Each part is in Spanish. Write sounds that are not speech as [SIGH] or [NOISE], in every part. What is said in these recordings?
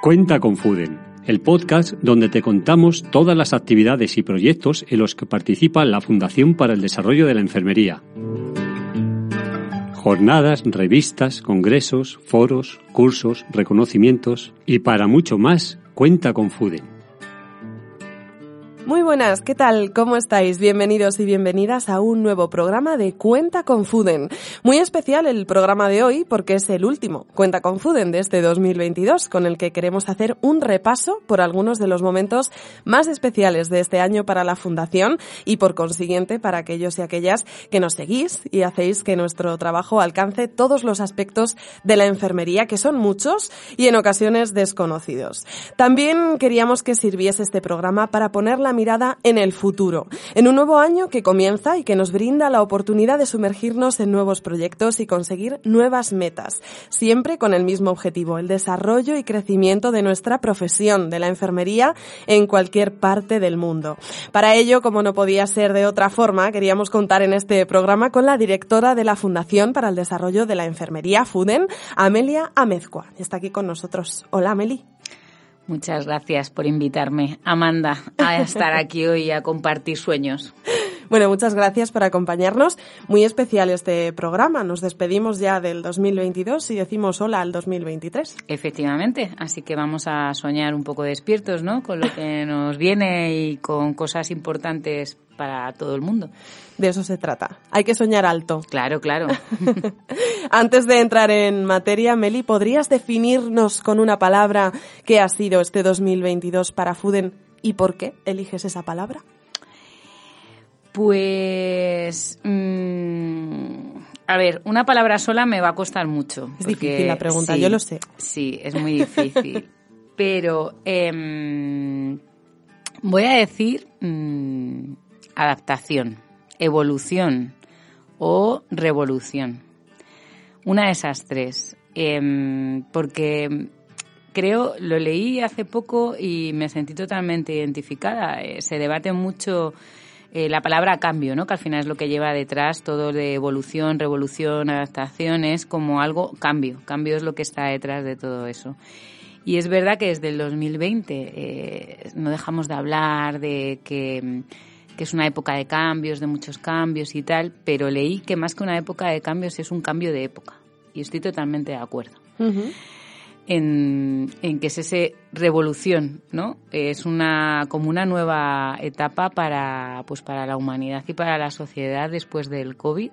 Cuenta con Fuden, el podcast donde te contamos todas las actividades y proyectos en los que participa la Fundación para el Desarrollo de la Enfermería. Jornadas, revistas, congresos, foros, cursos, reconocimientos y para mucho más, cuenta con Fuden. Muy buenas, ¿qué tal? ¿Cómo estáis? Bienvenidos y bienvenidas a un nuevo programa de Cuenta con Fuden. Muy especial el programa de hoy porque es el último Cuenta con Fuden de este 2022 con el que queremos hacer un repaso por algunos de los momentos más especiales de este año para la Fundación y por consiguiente para aquellos y aquellas que nos seguís y hacéis que nuestro trabajo alcance todos los aspectos de la enfermería que son muchos y en ocasiones desconocidos. También queríamos que sirviese este programa para poner la mirada en el futuro, en un nuevo año que comienza y que nos brinda la oportunidad de sumergirnos en nuevos proyectos y conseguir nuevas metas, siempre con el mismo objetivo, el desarrollo y crecimiento de nuestra profesión de la enfermería en cualquier parte del mundo. Para ello, como no podía ser de otra forma, queríamos contar en este programa con la directora de la Fundación para el Desarrollo de la Enfermería, FUDEN, Amelia Amezcua. Está aquí con nosotros. Hola, Ameli. Muchas gracias por invitarme, Amanda, a estar aquí hoy y a compartir sueños. Bueno, muchas gracias por acompañarnos. Muy especial este programa. Nos despedimos ya del 2022 y decimos hola al 2023. Efectivamente, así que vamos a soñar un poco despiertos, ¿no? Con lo que nos viene y con cosas importantes para todo el mundo. De eso se trata. Hay que soñar alto. Claro, claro. [LAUGHS] Antes de entrar en materia, Meli, ¿podrías definirnos con una palabra qué ha sido este 2022 para Fuden y por qué eliges esa palabra? Pues... Mm, a ver, una palabra sola me va a costar mucho. Es difícil la pregunta, yo lo sé. Sí, es muy difícil. [LAUGHS] pero em, voy a decir mm, adaptación evolución o revolución. Una de esas tres. Em, porque creo, lo leí hace poco y me sentí totalmente identificada. Eh, se debate mucho eh, la palabra cambio, ¿no? que al final es lo que lleva detrás todo de evolución, revolución, adaptación, es como algo cambio. Cambio es lo que está detrás de todo eso. Y es verdad que desde el 2020 eh, no dejamos de hablar de que que es una época de cambios, de muchos cambios y tal, pero leí que más que una época de cambios es un cambio de época. Y estoy totalmente de acuerdo. En, que es esa revolución, ¿no? Es una como una nueva etapa para pues para la humanidad y para la sociedad después del COVID,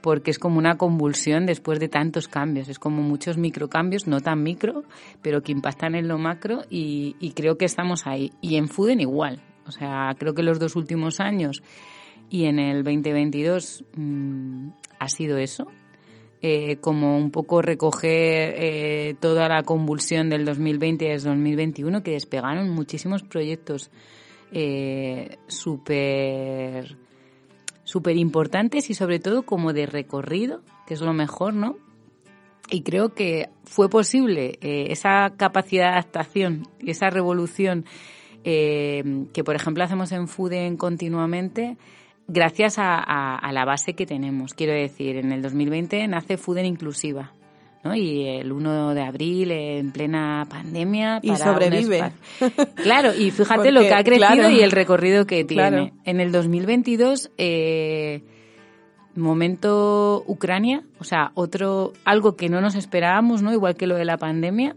porque es como una convulsión después de tantos cambios, es como muchos microcambios, no tan micro, pero que impactan en lo macro y, y creo que estamos ahí. Y en Fuden igual, o sea, creo que los dos últimos años y en el 2022 mm, ha sido eso. Eh, como un poco recoger eh, toda la convulsión del 2020 y del 2021, que despegaron muchísimos proyectos eh, súper importantes y sobre todo como de recorrido, que es lo mejor, ¿no? Y creo que fue posible esa capacidad de adaptación y esa revolución eh, que por ejemplo hacemos en Fuden continuamente gracias a, la base que tenemos. Quiero decir, en el 2020 nace Fuden Inclusiva. ¿no? Y el 1 de abril, en plena pandemia. y sobrevive. Claro, y fíjate lo que ha crecido y el recorrido que tiene. En el 2022, eh, momento Ucrania, o sea, otro, algo que no nos esperábamos, ¿no? Igual que lo de la pandemia,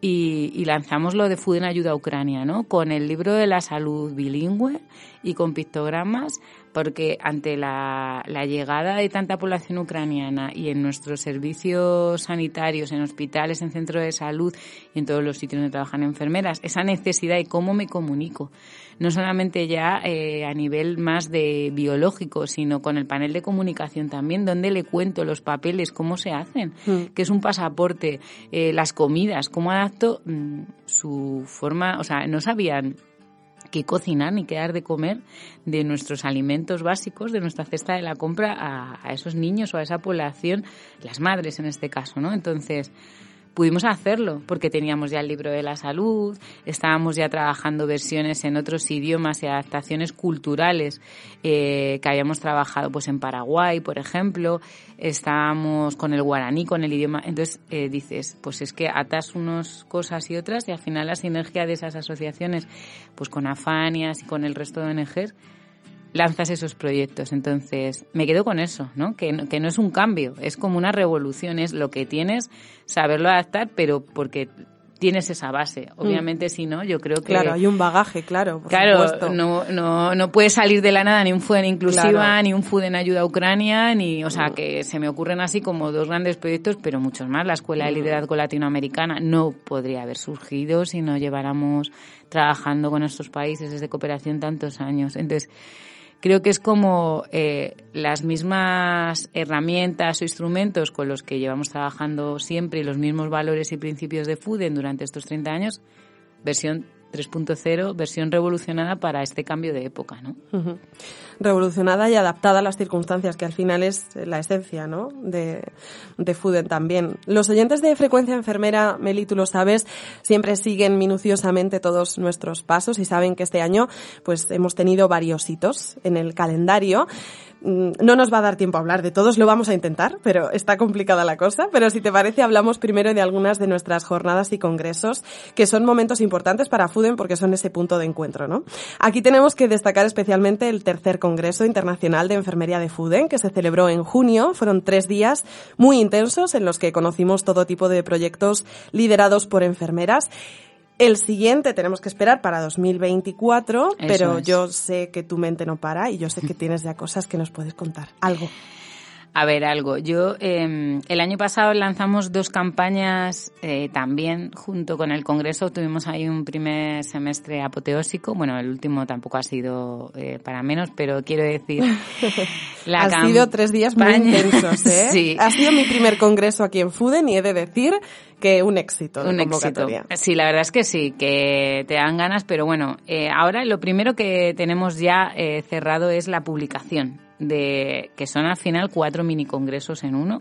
y, lanzamos lo de Food en Ayuda a Ucrania, ¿no? Con el libro de la salud bilingüe y con pictogramas porque ante la, llegada de tanta población ucraniana y en nuestros servicios sanitarios, en hospitales, en centros de salud y en todos los sitios donde trabajan enfermeras, esa necesidad y cómo me comunico, no solamente ya eh, a nivel más de biológico, sino con el panel de comunicación también, donde le cuento los papeles, cómo se hacen, mm. qué es un pasaporte, eh, las comidas, cómo adapto mm, su forma, o sea, no sabían que cocinar ni que dar de comer de nuestros alimentos básicos, de nuestra cesta de la compra a, esos niños o a esa población, las madres en este caso, ¿no? Entonces, pudimos hacerlo porque teníamos ya el libro de la salud, estábamos ya trabajando versiones en otros idiomas y adaptaciones culturales eh, que habíamos trabajado pues en Paraguay, por ejemplo, estábamos con el guaraní, con el idioma. Entonces eh, dices, pues es que atas unas cosas y otras y al final la sinergia de esas asociaciones, pues con Afanias y con el resto de ONGs, lanzas esos proyectos. Entonces, me quedo con eso, ¿no? Que, ¿no? que no es un cambio, es como una revolución, es lo que tienes, saberlo adaptar, pero porque tienes esa base. Mm. Obviamente, si no, yo creo que... Claro, hay un bagaje, claro, por Claro, no, no, no puede salir de la nada ni un FUDEN inclusiva, ni un FUDEN ayuda a Ucrania, ni... O sea, que se me ocurren así como dos grandes proyectos, pero muchos más. La Escuela de Liderazgo Latinoamericana no podría haber surgido si no lleváramos trabajando con estos países desde cooperación tantos años. Entonces, creo que es como eh, las mismas herramientas o instrumentos con los que llevamos trabajando siempre y los mismos valores y principios de FUDEN durante estos 30 años, versión 3.0, versión revolucionada para este cambio de época, ¿no? Revolucionada y adaptada a las circunstancias, que al final es la esencia, ¿no? De, de Fuden también. Los oyentes de Frecuencia Enfermera, Meli, tú lo sabes, siempre siguen minuciosamente todos nuestros pasos y saben que este año, pues, hemos tenido varios hitos en el calendario. Mm, no nos va a dar tiempo a hablar de todos, lo vamos a intentar, pero está complicada la cosa. Pero si te parece, hablamos primero de algunas de nuestras jornadas y congresos, que son momentos importantes para FUDEN porque son ese punto de encuentro, ¿no? Aquí tenemos que destacar especialmente el tercer Congreso Internacional de Enfermería de FUDEN, que se celebró en junio. Fueron tres días muy intensos en los que conocimos todo tipo de proyectos liderados por enfermeras. El siguiente tenemos que esperar para 2024, pero yo sé que tu mente no para y yo sé que tienes ya cosas que nos puedes contar. Algo. A ver, algo. Yo eh, el año pasado lanzamos dos campañas eh, también junto con el Congreso. Tuvimos ahí un primer semestre apoteósico. Bueno, el último tampoco ha sido eh, para menos, pero quiero decir... [LAUGHS] La ha sido tres días muy intensos, ¿eh? [LAUGHS] sí. Ha sido mi primer congreso aquí en FUDEN y he de decir que un éxito un Éxito. Sí, la verdad es que sí, que te dan ganas, pero bueno, eh, ahora lo primero que tenemos ya eh, cerrado es la publicación de que son al final cuatro mini congresos en uno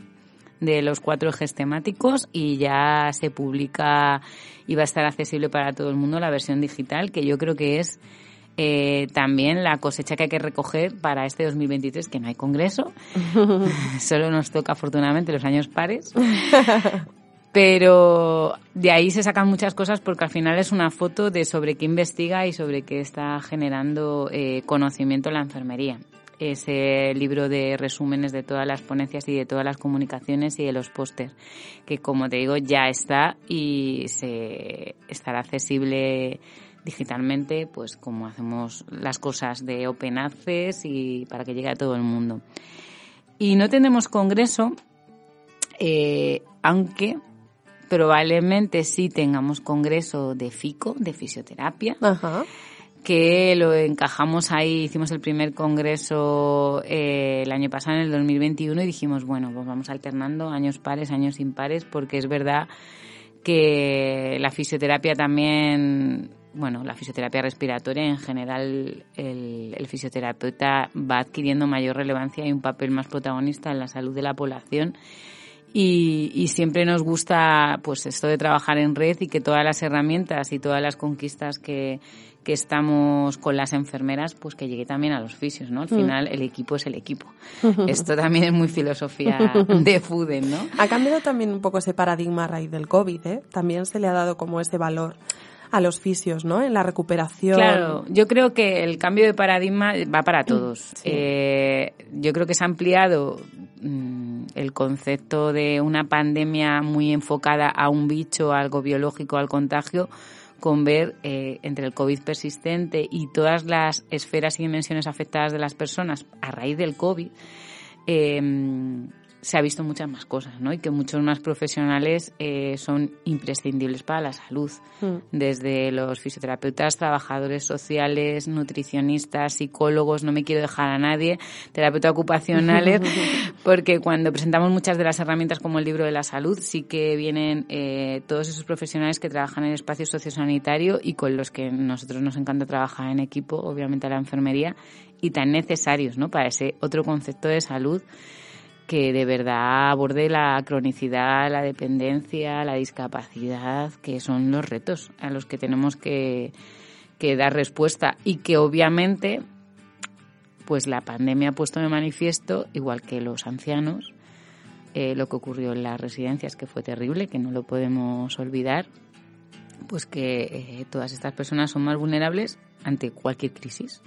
de los cuatro ejes temáticos y ya se publica y va a estar accesible para todo el mundo la versión digital que yo creo que es eh, también la cosecha que hay que recoger para este 2023 que no hay congreso. [LAUGHS] Solo nos toca afortunadamente los años pares. Pero de ahí se sacan muchas cosas porque al final es una foto de sobre qué investiga y sobre qué está generando eh, conocimiento en la enfermería ese libro de resúmenes de todas las ponencias y de todas las comunicaciones y de los pósters, que como te digo ya está y se estará accesible digitalmente, pues como hacemos las cosas de Open Access y para que llegue a todo el mundo. Y no tenemos congreso, eh, aunque probablemente sí tengamos congreso de FICO, de fisioterapia. Que lo encajamos ahí, hicimos el primer congreso eh, el año pasado, en el 2021, y dijimos, bueno, pues vamos alternando años pares, años impares, porque es verdad que la fisioterapia también, bueno, la fisioterapia respiratoria en general, el, el fisioterapeuta va adquiriendo mayor relevancia y un papel más protagonista en la salud de la población. Y, y, siempre nos gusta pues esto de trabajar en red y que todas las herramientas y todas las conquistas que, que estamos con las enfermeras, pues que llegue también a los fisios, ¿no? Al mm. final el equipo es el equipo. Esto también es muy filosofía de FUDEN, ¿no? Ha cambiado también un poco ese paradigma a raíz del COVID, ¿eh? También se le ha dado como ese valor a los fisios, ¿no? En la recuperación. Claro, yo creo que el cambio de paradigma va para todos. Eh, yo creo que se ha ampliado el concepto de una pandemia muy enfocada a un bicho, a algo biológico, al contagio, con ver eh, entre el COVID persistente y todas las esferas y dimensiones afectadas de las personas a raíz del COVID, eh, se ha visto muchas más cosas, ¿no? Y que muchos más profesionales eh, son imprescindibles para la salud, mm. desde los fisioterapeutas, trabajadores sociales, nutricionistas, psicólogos, no me quiero dejar a nadie, terapeutas ocupacionales, [LAUGHS] porque cuando presentamos muchas de las herramientas como el libro de la salud, sí que vienen eh, todos esos profesionales que trabajan en el espacio sociosanitario y con los que nosotros nos encanta trabajar en equipo, obviamente la enfermería, y tan necesarios, ¿no? Para ese otro concepto de salud que de verdad aborde la cronicidad, la dependencia, la discapacidad, que son los retos a los que tenemos que, dar respuesta y que obviamente pues la pandemia ha puesto de manifiesto, igual que los ancianos, eh, lo que ocurrió en las residencias, que fue terrible, que no lo podemos olvidar, pues que eh, todas estas personas son más vulnerables ante cualquier crisis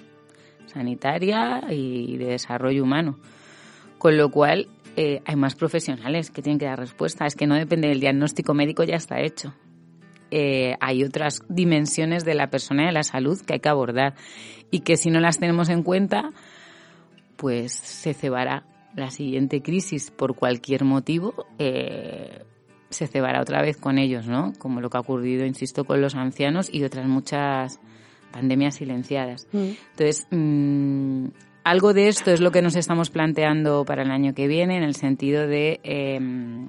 sanitaria y de desarrollo humano. Con lo cual, eh, hay más profesionales que tienen que dar respuesta. Es que no depende del diagnóstico médico, ya está hecho. Eh, hay otras dimensiones de la persona y de la salud que hay que abordar y que si no las tenemos en cuenta, pues se cebará la siguiente crisis por cualquier motivo. Eh, se cebará otra vez con ellos, ¿no? Como lo que ha ocurrido, insisto, con los ancianos y otras muchas pandemias silenciadas. Mm. Entonces, mm, algo de esto es lo que nos estamos planteando para el año que viene, en el sentido de em,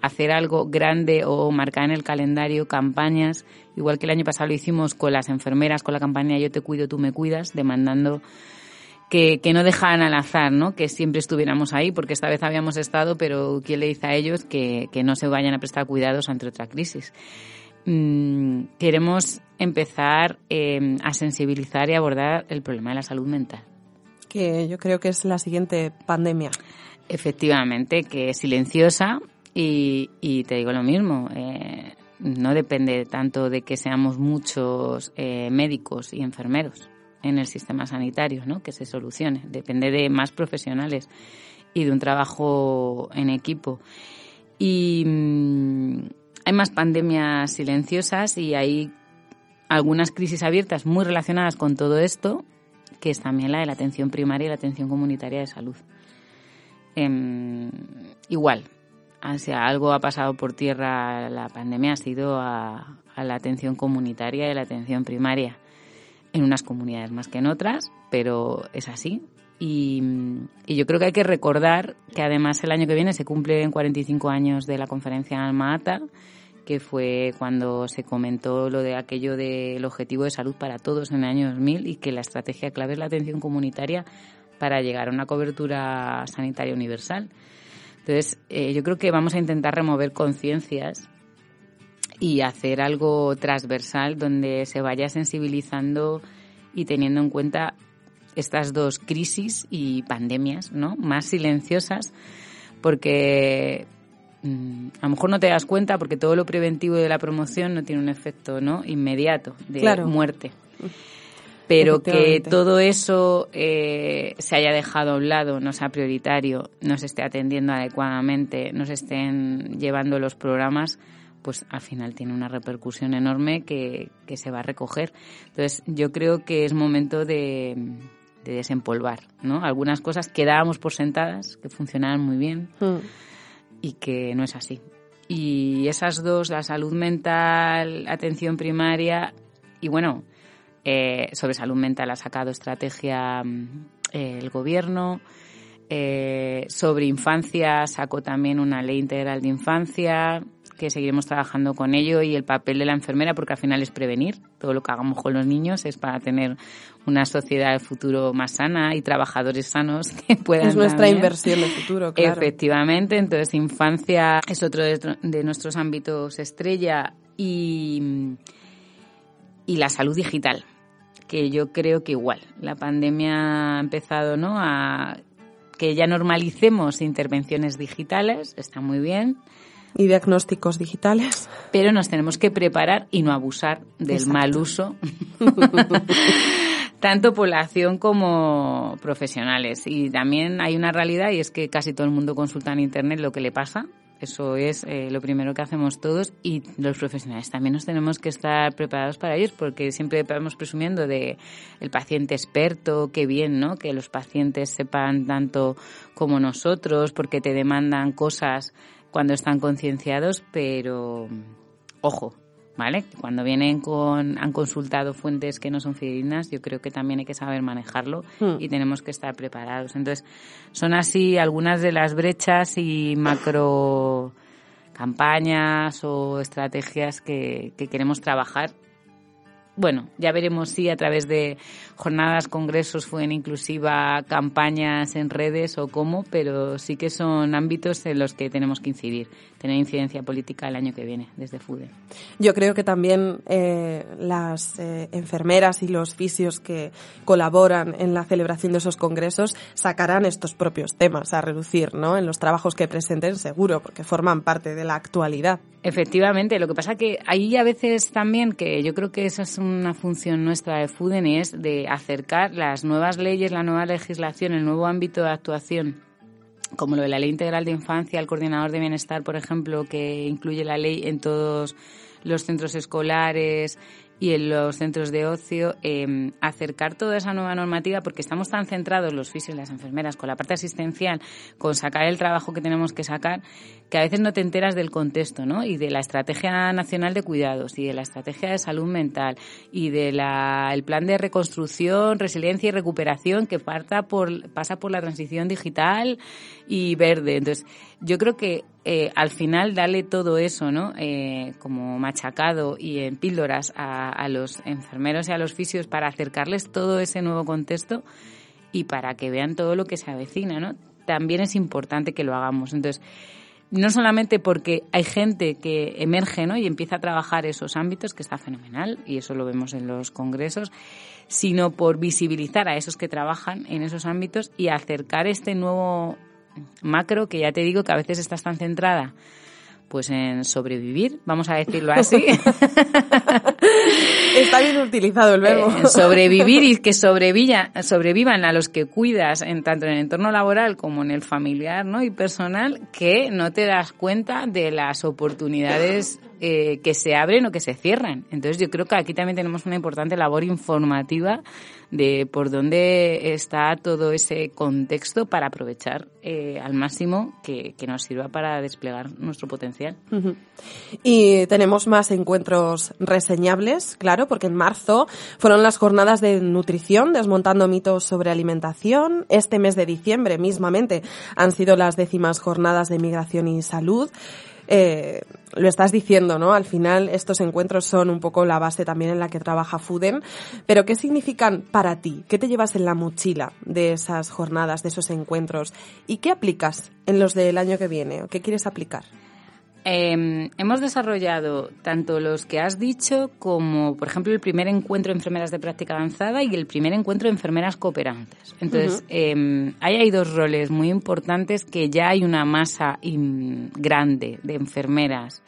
hacer algo grande o marcar en el calendario campañas, igual que el año pasado lo hicimos con las enfermeras, con la campaña Yo te cuido, tú me cuidas, demandando que, no dejaran al azar, ¿no? que siempre estuviéramos ahí, porque esta vez habíamos estado, pero ¿quién le dice a ellos que, no se vayan a prestar cuidados ante otra crisis? Mm, queremos empezar em, a sensibilizar y abordar el problema de la salud mental que yo creo que es la siguiente pandemia. Efectivamente, que es silenciosa y, te digo lo mismo. Eh, no depende tanto de que seamos muchos eh, médicos y enfermeros en el sistema sanitario, ¿no? Que se solucione. Depende de más profesionales y de un trabajo en equipo. Y mm, hay más pandemias silenciosas y hay algunas crisis abiertas muy relacionadas con todo esto que es también la de la atención primaria y la atención comunitaria de salud. Em, igual, si algo ha pasado por tierra la pandemia ha sido a, la atención comunitaria y la atención primaria, en unas comunidades más que en otras, pero es así. Y, y, yo creo que hay que recordar que además el año que viene se cumplen 45 años de la conferencia en Alma Ata que fue cuando se comentó lo de aquello del objetivo de salud para todos en el año 2000 y que la estrategia clave es la atención comunitaria para llegar a una cobertura sanitaria universal. Entonces, eh, yo creo que vamos a intentar remover conciencias y hacer algo transversal donde se vaya sensibilizando y teniendo en cuenta estas dos crisis y pandemias, ¿no? Más silenciosas, porque a lo mejor no te das cuenta porque todo lo preventivo de la promoción no tiene un efecto no inmediato de muerte pero que todo eso eh, se haya dejado a un lado, no sea prioritario, no se esté atendiendo adecuadamente, no se estén llevando los programas, pues al final tiene una repercusión enorme que, se va a recoger. Entonces yo creo que es momento de, desempolvar, ¿no? Algunas cosas que dábamos por sentadas, que funcionaban muy bien. Mm y que no es así. Y esas dos, la salud mental, atención primaria y bueno, eh, sobre salud mental ha sacado estrategia mm, el gobierno. Eh, sobre infancia sacó también una ley integral de infancia que seguiremos trabajando con ello y el papel de la enfermera, porque al final es prevenir. Todo lo que hagamos con los niños es para tener una sociedad de futuro más sana y trabajadores sanos que puedan. Es nuestra inversión de futuro, claro. Efectivamente, entonces infancia es otro de, nuestros ámbitos estrella y, y la salud digital que yo creo que igual la pandemia ha empezado no a que ya normalicemos intervenciones digitales está muy bien y diagnósticos digitales. Pero nos tenemos que preparar y no abusar del mal uso, [LAUGHS] tanto población como profesionales. Y también hay una realidad y es que casi todo el mundo consulta en Internet lo que le pasa Eso es eh, lo primero que hacemos todos y los profesionales también nos tenemos que estar preparados para ellos porque siempre vamos presumiendo de el paciente experto, qué bien, ¿no? Que los pacientes sepan tanto como nosotros porque te demandan cosas cuando están concienciados, pero ojo, ¿vale? Cuando vienen con, han consultado fuentes que no son fidedignas, yo creo que también hay que saber manejarlo hmm. y tenemos que estar preparados. Entonces, son así algunas de las brechas y macro campañas o estrategias que, que queremos trabajar bueno, ya veremos si a través de jornadas, congresos, fue en inclusiva, campañas en redes o cómo, pero sí que son ámbitos en los que tenemos que incidir, tener incidencia política el año que viene desde FUDE. Yo creo que también eh, las eh, enfermeras y los fisios que colaboran en la celebración de esos congresos sacarán estos propios temas a reducir, ¿no? En los trabajos que presenten, seguro, porque forman parte de la actualidad. Efectivamente, lo que pasa que ahí a veces también, que yo creo que esa es una función nuestra de FUDEN, es de acercar las nuevas leyes, la nueva legislación, el nuevo ámbito de actuación como lo de la Ley Integral de Infancia, el Coordinador de Bienestar, por ejemplo, que incluye la ley en todos los centros escolares, y en los centros de ocio em, acercar toda esa nueva normativa porque estamos tan centrados los fisios y las enfermeras con la parte asistencial, con sacar el trabajo que tenemos que sacar, que a veces no te enteras del contexto, ¿no? Y de la Estrategia Nacional de Cuidados y de la Estrategia de Salud Mental y del el plan de reconstrucción, resiliencia y recuperación que parta por, pasa por la transición digital y verde. Entonces, yo creo que eh, al final darle todo eso, ¿no? Eh, como machacado y en píldoras a, a, los enfermeros y a los fisios para acercarles todo ese nuevo contexto y para que vean todo lo que se avecina, ¿no? También es importante que lo hagamos. Entonces, no solamente porque hay gente que emerge ¿no? y empieza a trabajar esos ámbitos, que está fenomenal, y eso lo vemos en los congresos, sino por visibilizar a esos que trabajan en esos ámbitos y acercar este nuevo macro, que ya te digo que a veces estás tan centrada pues en sobrevivir, vamos a decirlo así. [LAUGHS] Está bien utilizado el verbo. Eh, sobrevivir y que sobrevivan a los que cuidas, en, tanto en el entorno laboral como en el familiar ¿no? y personal, que no te das cuenta de las oportunidades eh, que se abren o que se cierran. Entonces yo creo que aquí también tenemos una importante labor informativa de por dónde está todo ese contexto para aprovechar eh, al máximo que, nos sirva para desplegar nuestro potencial. Y tenemos más encuentros reseñables, claro, porque en marzo fueron las jornadas de nutrición, desmontando mitos sobre alimentación. Este mes de diciembre mismamente han sido las décimas jornadas de migración y salud. Eh, lo estás diciendo, ¿no? Al final estos encuentros son un poco la base también en la que trabaja Fuden. Pero ¿qué significan para ti? ¿Qué te llevas en la mochila de esas jornadas, de esos encuentros? ¿Y qué aplicas en los del año que viene? ¿O qué quieres aplicar? Eh, hemos desarrollado tanto los que has dicho como, por ejemplo, el primer encuentro de enfermeras de práctica avanzada y el primer encuentro de enfermeras cooperantes. Entonces, eh, ahí hay dos roles muy importantes que ya hay una masa grande de enfermeras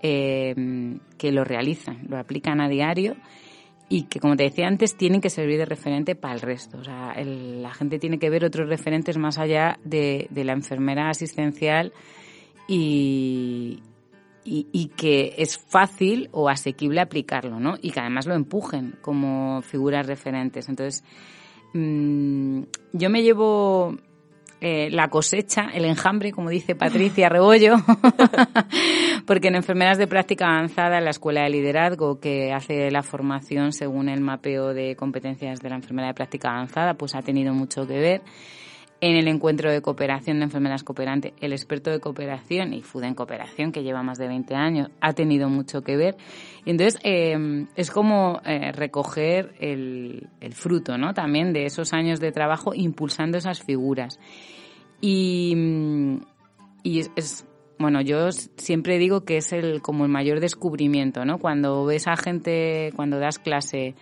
eh, que lo realizan, lo aplican a diario y que, como te decía antes, tienen que servir de referente para el resto. O sea, la gente tiene que ver otros referentes más allá de, de la enfermera asistencial y, y, que es fácil o asequible aplicarlo, ¿no? Y que además lo empujen como figuras referentes. Entonces, mm, yo me llevo eh, la cosecha, el enjambre, como dice Patricia Rebollo, [LAUGHS] porque en enfermeras de práctica avanzada, en la Escuela de Liderazgo, que hace la formación según el mapeo de competencias de la enfermera de práctica avanzada, pues ha tenido mucho que ver en el encuentro de cooperación de enfermeras cooperantes, el experto de cooperación y FUD en cooperación, que lleva más de 20 años, ha tenido mucho que ver. Y entonces eh, es como eh, recoger el, fruto, ¿no? También de esos años de trabajo impulsando esas figuras. Y, es, bueno, yo siempre digo que es el como el mayor descubrimiento, ¿no? Cuando ves a gente, cuando das clase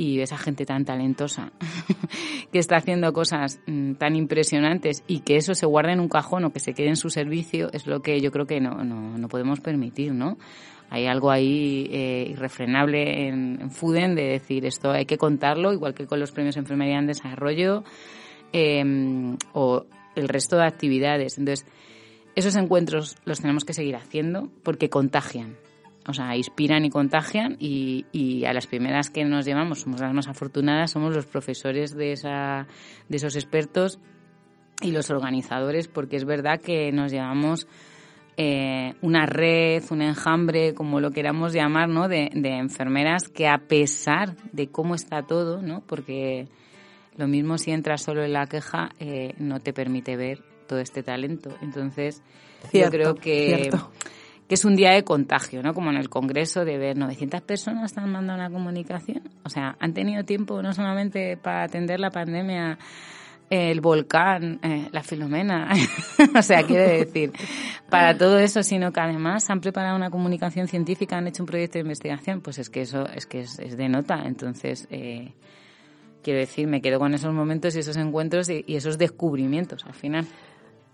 y esa gente tan talentosa [LAUGHS] que está haciendo cosas mm, tan impresionantes y que eso se guarde en un cajón o que se quede en su servicio es lo que yo creo que no, no, no podemos permitir, ¿no? Hay algo ahí eh, irrefrenable en, Fuden de decir esto hay que contarlo, igual que con los premios de enfermería en desarrollo em, o el resto de actividades. Entonces, esos encuentros los tenemos que seguir haciendo porque contagian. O sea, inspiran y contagian y, y, a las primeras que nos llevamos, somos las más afortunadas, somos los profesores de, esa, de esos expertos y los organizadores, porque es verdad que nos llevamos eh, una red, un enjambre, como lo queramos llamar, ¿no? De, de, enfermeras que a pesar de cómo está todo, ¿no? Porque lo mismo si entras solo en la queja, eh, no te permite ver todo este talento. Entonces, yo creo que, que es un día de contagio, ¿no? Como en el Congreso de ver 900 personas están mandando una comunicación. O sea, han tenido tiempo no solamente para atender la pandemia, el volcán, eh, la filomena, [LAUGHS] o sea, quiere decir, para todo eso, sino que además han preparado una comunicación científica, han hecho un proyecto de investigación, pues es que eso es que es, es de nota. Entonces, eh, quiero decir, me quedo con esos momentos y esos encuentros y esos descubrimientos al final.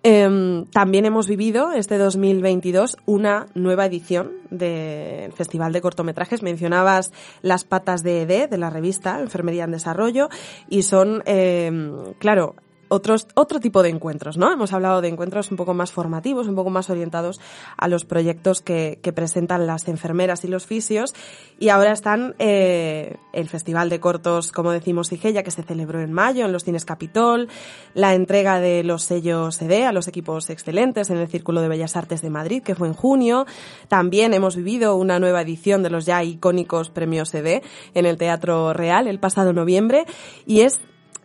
Eh, también hemos vivido este 2022 una nueva edición del Festival de Cortometrajes. Mencionabas Las patas de ED, de la revista Enfermería en Desarrollo, y son, eh, claro, otros, otro tipo de encuentros, ¿no? Hemos hablado de encuentros un poco más formativos, un poco más orientados a los proyectos que, que presentan las enfermeras y los fisios. Y ahora están eh, el Festival de Cortos, como decimos, Igella, que se celebró en mayo en los Cines Capitol, la entrega de los sellos CD a los equipos excelentes en el Círculo de Bellas Artes de Madrid, que fue en junio. También hemos vivido una nueva edición de los ya icónicos premios CD en el Teatro Real el pasado noviembre. Y es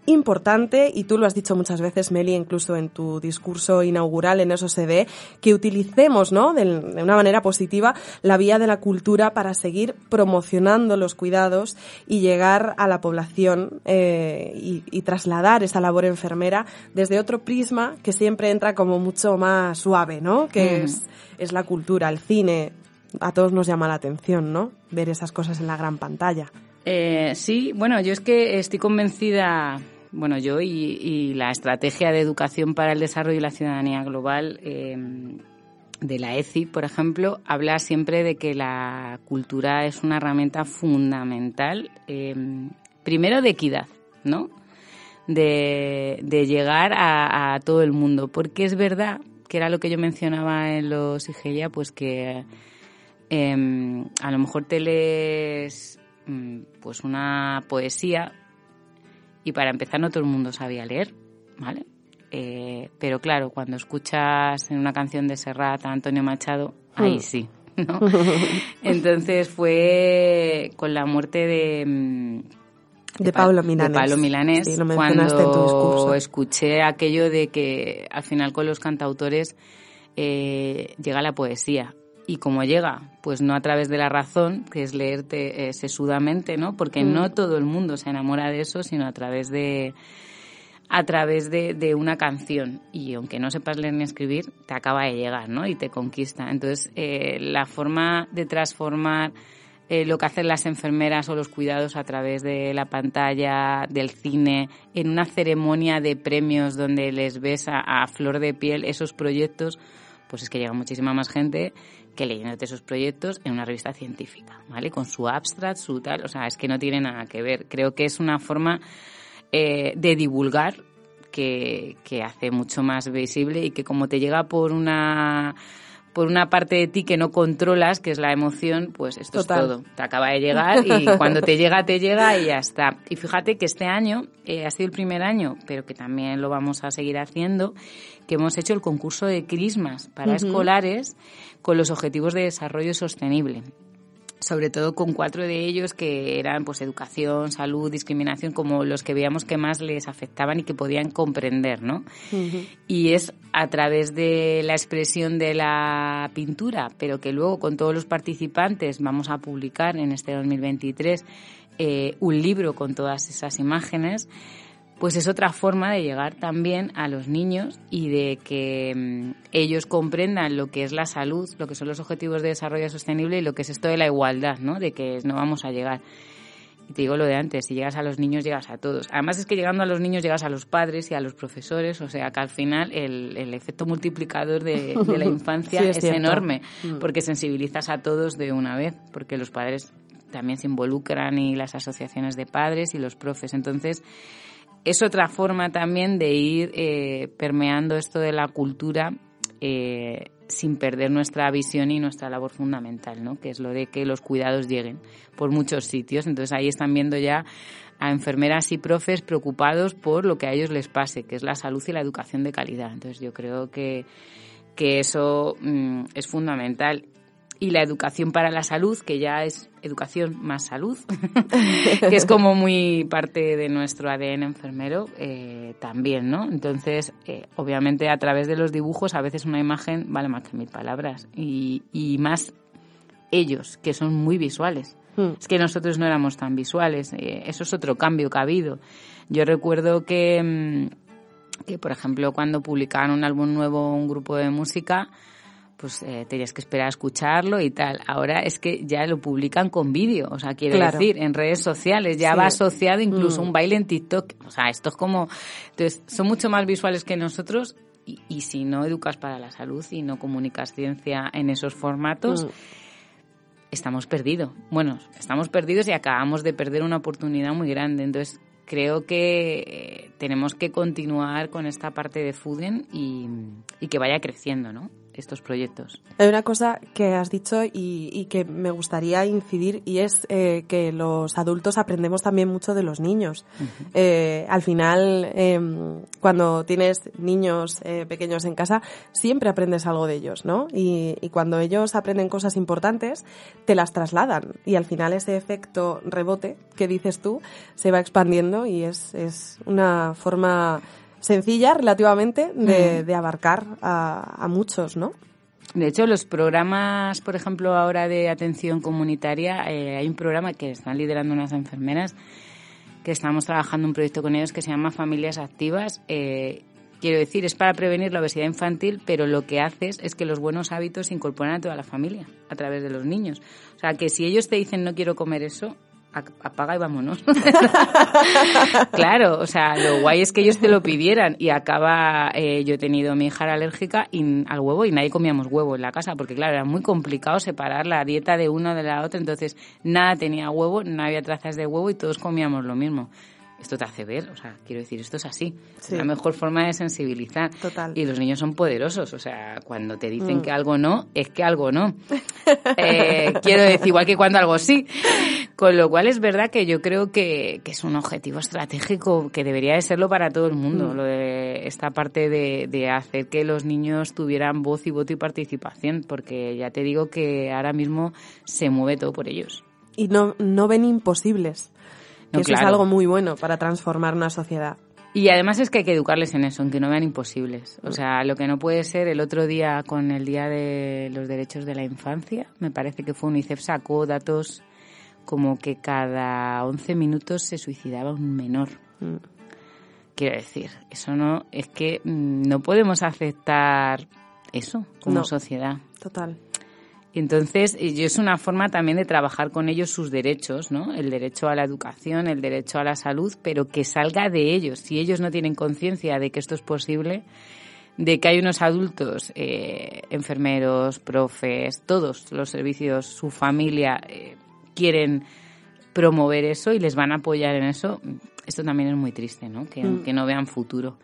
importante, y tú lo has dicho muchas veces, Meli, incluso en tu discurso inaugural en eso se ve, que utilicemos, ¿no? De, de, una manera positiva la vía de la cultura para seguir promocionando los cuidados y llegar a la población eh, y, y, trasladar esa labor enfermera desde otro prisma que siempre entra como mucho más suave, ¿no? Que mm. es, es la cultura, el cine. A todos nos llama la atención, ¿no? Ver esas cosas en la gran pantalla. Eh, sí, bueno, yo es que estoy convencida, bueno, yo y, la estrategia de educación para el desarrollo y la ciudadanía global eh, de la ECI, por ejemplo, habla siempre de que la cultura es una herramienta fundamental, eh, primero de equidad, ¿no? De, llegar a, todo el mundo, porque es verdad que era lo que yo mencionaba en los IGEA, pues que eh, a lo mejor te lees pues una poesía y para empezar no todo el mundo sabía leer, ¿vale? Eh, pero claro, cuando escuchas en una canción de Serrat a Antonio Machado, ahí sí, ¿no? [LAUGHS] Entonces fue con la muerte de... De, de Pablo Milanés. De Pablo Milanés, sí, lo cuando escuché aquello de que al final con los cantautores eh, llega la poesía y cómo llega, pues no a través de la razón, que es leerte eh, sesudamente, ¿no? Porque mm. no todo el mundo se enamora de eso, sino a través de a través de, de, una canción y aunque no sepas leer ni escribir, te acaba de llegar, ¿no? Y te conquista. Entonces, eh, la forma de transformar eh, lo que hacen las enfermeras o los cuidados a través de la pantalla, del cine, en una ceremonia de premios donde les ves a, a flor de piel esos proyectos, pues es que llega muchísima más gente que leyéndote esos proyectos en una revista científica, ¿vale? Con su abstract, su tal, o sea, es que no tiene nada que ver. Creo que es una forma eh, de divulgar que hace mucho más visible y que como te llega por una por una parte de ti que no controlas, que es la emoción, pues esto Total. es todo. Te acaba de llegar y [LAUGHS] cuando te llega, te llega y ya está. Y fíjate que este año eh, ha sido el primer año, pero que también lo vamos a seguir haciendo, que hemos hecho el concurso de crismas para uh -huh. escolares con los objetivos de desarrollo sostenible sobre todo con cuatro de ellos que eran pues educación, salud, discriminación, como los que veíamos que más les afectaban y que podían comprender, ¿no? Uh -huh. Y es a través de la expresión de la pintura, pero que luego con todos los participantes vamos a publicar en este 2023 eh, un libro con todas esas imágenes pues es otra forma de llegar también a los niños y de que mmm, ellos comprendan lo que es la salud, lo que son los objetivos de desarrollo sostenible y lo que es esto de la igualdad, ¿no? De que no vamos a llegar. Y te digo lo de antes, si llegas a los niños, llegas a todos. Además es que llegando a los niños llegas a los padres y a los profesores, o sea que al final el, el efecto multiplicador de, de la [LAUGHS] infancia sí, es, es enorme, mm. porque sensibilizas a todos de una vez, porque los padres también se involucran y las asociaciones de padres y los profes. Entonces, es otra forma también de ir eh, permeando esto de la cultura eh, sin perder nuestra visión y nuestra labor fundamental, ¿no? que es lo de que los cuidados lleguen por muchos sitios. Entonces ahí están viendo ya a enfermeras y profes preocupados por lo que a ellos les pase, que es la salud y la educación de calidad. Entonces yo creo que, que eso mm, es fundamental y la educación para la salud, que ya es educación más salud, [LAUGHS] que es como muy parte de nuestro ADN enfermero eh, también, ¿no? Entonces, eh, obviamente a través de los dibujos a veces una imagen vale más que mil palabras y, y más ellos, que son muy visuales. Hmm. Es que nosotros no éramos tan visuales, eh, eso es otro cambio que ha habido. Yo recuerdo que, mm, que, por ejemplo, cuando publicaban un álbum nuevo, un grupo de música, pues eh, tenías que esperar a escucharlo y tal. Ahora es que ya lo publican con vídeo, o sea, quiero decir, en redes sociales, ya va asociado incluso mm. un baile en TikTok. O sea, esto es como, entonces, son mucho más visuales que nosotros y, si no educas para la salud y no comunicas ciencia en esos formatos, mm. estamos perdidos. Bueno, estamos perdidos y acabamos de perder una oportunidad muy grande. Entonces, creo que eh, tenemos que continuar con esta parte de Fuden y, y que vaya creciendo, ¿no? Estos proyectos. Hay una cosa que has dicho y, que me gustaría incidir y es eh, que los adultos aprendemos también mucho de los niños. Eh, al final, em, cuando tienes niños eh, pequeños en casa, siempre aprendes algo de ellos, ¿no? Y, y, cuando ellos aprenden cosas importantes, te las trasladan y al final ese efecto rebote que dices tú se va expandiendo y es, es una forma sencilla relativamente de, de abarcar a, a, muchos, ¿no? De hecho, los programas, por ejemplo, ahora de atención comunitaria, eh, hay un programa que están liderando unas enfermeras que estamos trabajando un proyecto con ellos que se llama Familias Activas. Eh, quiero decir, es para prevenir la obesidad infantil, pero lo que haces es que los buenos hábitos se incorporan a toda la familia a través de los niños. O sea, que si ellos te dicen no quiero comer eso, apaga y vámonos. [LAUGHS] claro, o sea, lo guay es que ellos te lo pidieran y acaba, eh, yo he tenido mi hija alérgica al huevo y nadie comíamos huevo en la casa porque claro, era muy complicado separar la dieta de una de la otra, entonces nada tenía huevo, no había trazas de huevo y todos comíamos lo mismo esto te hace ver, o sea, quiero decir, esto es así. La mejor forma de sensibilizar. Total. Y los niños son poderosos, o sea, cuando te dicen mm. que algo no, es que algo no. [LAUGHS] eh, quiero decir, igual que cuando algo sí. Con lo cual es verdad que yo creo que, que es un objetivo estratégico que debería de serlo para todo el mundo, mm. lo de esta parte de, de hacer que los niños tuvieran voz y voto y participación, porque ya te digo que ahora mismo se mueve todo por ellos. Y no, no ven imposibles eso es algo muy bueno para transformar una sociedad. Y además es que hay que educarles en eso, en que no vean imposibles. O sea, lo que no puede ser, el otro día con el Día de los Derechos de la Infancia, me parece que fue UNICEF sacó datos como que cada 11 minutos se suicidaba un menor. Mm. Quiero decir, eso no, es que mm, no podemos aceptar eso como sociedad. Total. Entonces, es una forma también de trabajar con ellos sus derechos, ¿no? El derecho a la educación, el derecho a la salud, pero que salga de ellos. Si ellos no tienen conciencia de que esto es posible, de que hay unos adultos, eh, enfermeros, profes, todos los servicios, su familia, eh, quieren promover eso y les van a apoyar en eso, esto también es muy triste, ¿no? Que, mm. que no vean futuro.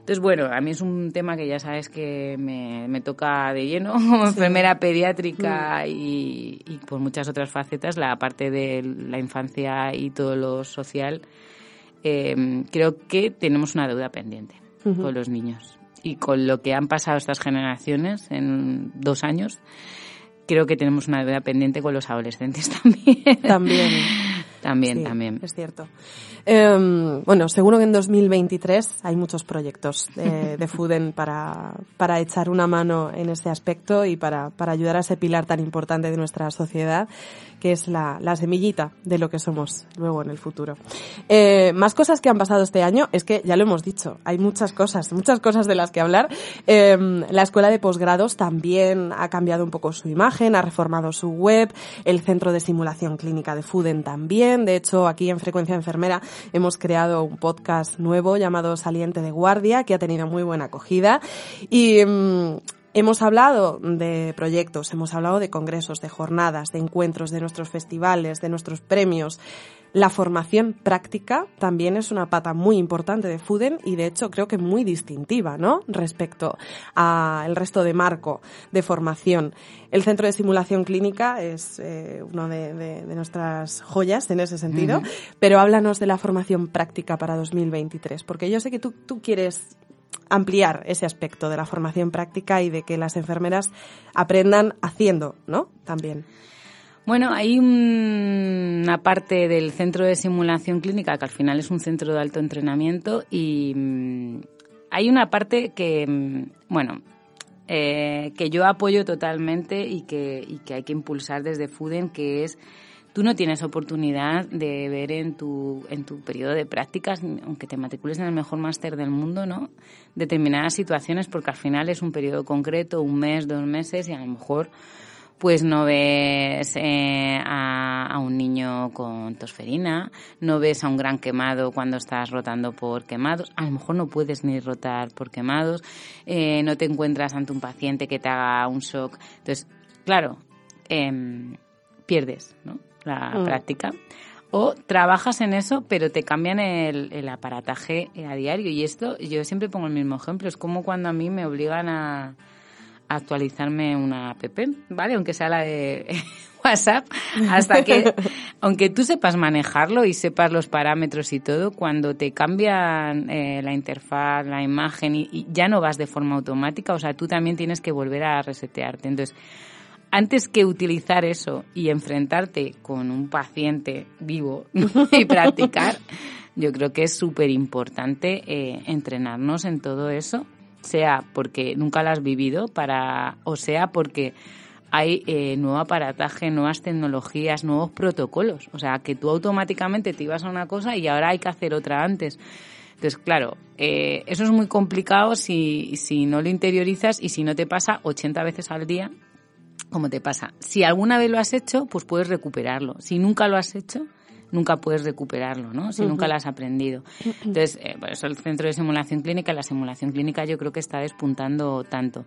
Entonces, bueno, a mí es un tema que ya sabes que me, toca de lleno [LAUGHS] como enfermera pediátrica mm. y, por muchas otras facetas, la parte de la infancia y todo lo social. Em, creo que tenemos una deuda pendiente con los niños y con lo que han pasado estas generaciones en dos años. Creo que tenemos una deuda pendiente con los adolescentes [LAUGHS] también. También. también, también. Es cierto. Eh, bueno, seguro que en 2023 hay muchos proyectos de, [LAUGHS] de Fuden para, para echar una mano en ese aspecto y para, para ayudar a ese pilar tan importante de nuestra sociedad, que es la, la semillita de lo que somos luego en el futuro. Eh, más cosas que han pasado este año, es que ya lo hemos dicho, hay muchas cosas, muchas cosas de las que hablar. Eh, la escuela de posgrados también ha cambiado un poco su imagen, ha reformado su web, el centro de simulación clínica de Fuden también. De hecho, aquí en Frecuencia Enfermera hemos creado un podcast nuevo llamado Saliente de Guardia, que ha tenido muy buena acogida. Y mm, Hemos hablado de proyectos, hemos hablado de congresos, de jornadas, de encuentros, de nuestros festivales, de nuestros premios. La formación práctica también es una pata muy importante de Fuden y de hecho creo que muy distintiva, ¿no? Respecto al resto de marco de formación. El Centro de Simulación Clínica es eh, uno de, nuestras joyas en ese sentido, pero háblanos de la formación práctica para 2023, porque yo sé que tú, tú quieres ampliar ese aspecto de la formación práctica y de que las enfermeras aprendan haciendo, ¿no? También. Bueno, hay una parte del centro de simulación clínica que al final es un centro de alto entrenamiento y mm, hay una parte que, mm, bueno, eh, que yo apoyo totalmente y que, y que hay que impulsar desde FUDEN, que es tú no tienes oportunidad de ver en tu, en tu periodo de prácticas, aunque te matricules en el mejor máster del mundo, ¿no? Determinadas situaciones, porque al final es un periodo concreto, un mes, dos meses, y a lo mejor pues no ves eh, a, un niño con tosferina, no ves a un gran quemado cuando estás rotando por quemados, a lo mejor no puedes ni rotar por quemados, eh, no te encuentras ante un paciente que te haga un shock. Entonces, claro, em, pierdes, ¿no? La mm. práctica. O trabajas en eso, pero te cambian el, el, aparataje a diario. Y esto, yo siempre pongo el mismo ejemplo. Es como cuando a mí me obligan a, actualizarme una app, ¿vale? Aunque sea la de [LAUGHS] WhatsApp, hasta que, [LAUGHS] aunque tú sepas manejarlo y sepas los parámetros y todo, cuando te cambian eh, la interfaz, la imagen y, y, ya no vas de forma automática, o sea, tú también tienes que volver a resetearte. Entonces, antes que utilizar eso y enfrentarte con un paciente vivo [LAUGHS] y practicar, yo creo que es súper importante eh, entrenarnos en todo eso, sea porque nunca lo has vivido, para, o sea porque hay eh, nuevo aparataje, nuevas tecnologías, nuevos protocolos. O sea, que tú automáticamente te ibas a una cosa y ahora hay que hacer otra antes. Entonces, claro, eh, eso es muy complicado si, si no lo interiorizas y si no te pasa 80 veces al día ¿Cómo te pasa. Si alguna vez lo has hecho, pues puedes recuperarlo. Si nunca lo has hecho, nunca puedes recuperarlo, ¿no? Si nunca lo has aprendido. Entonces, eh, por eso el centro de simulación clínica, la simulación clínica yo creo que está despuntando tanto.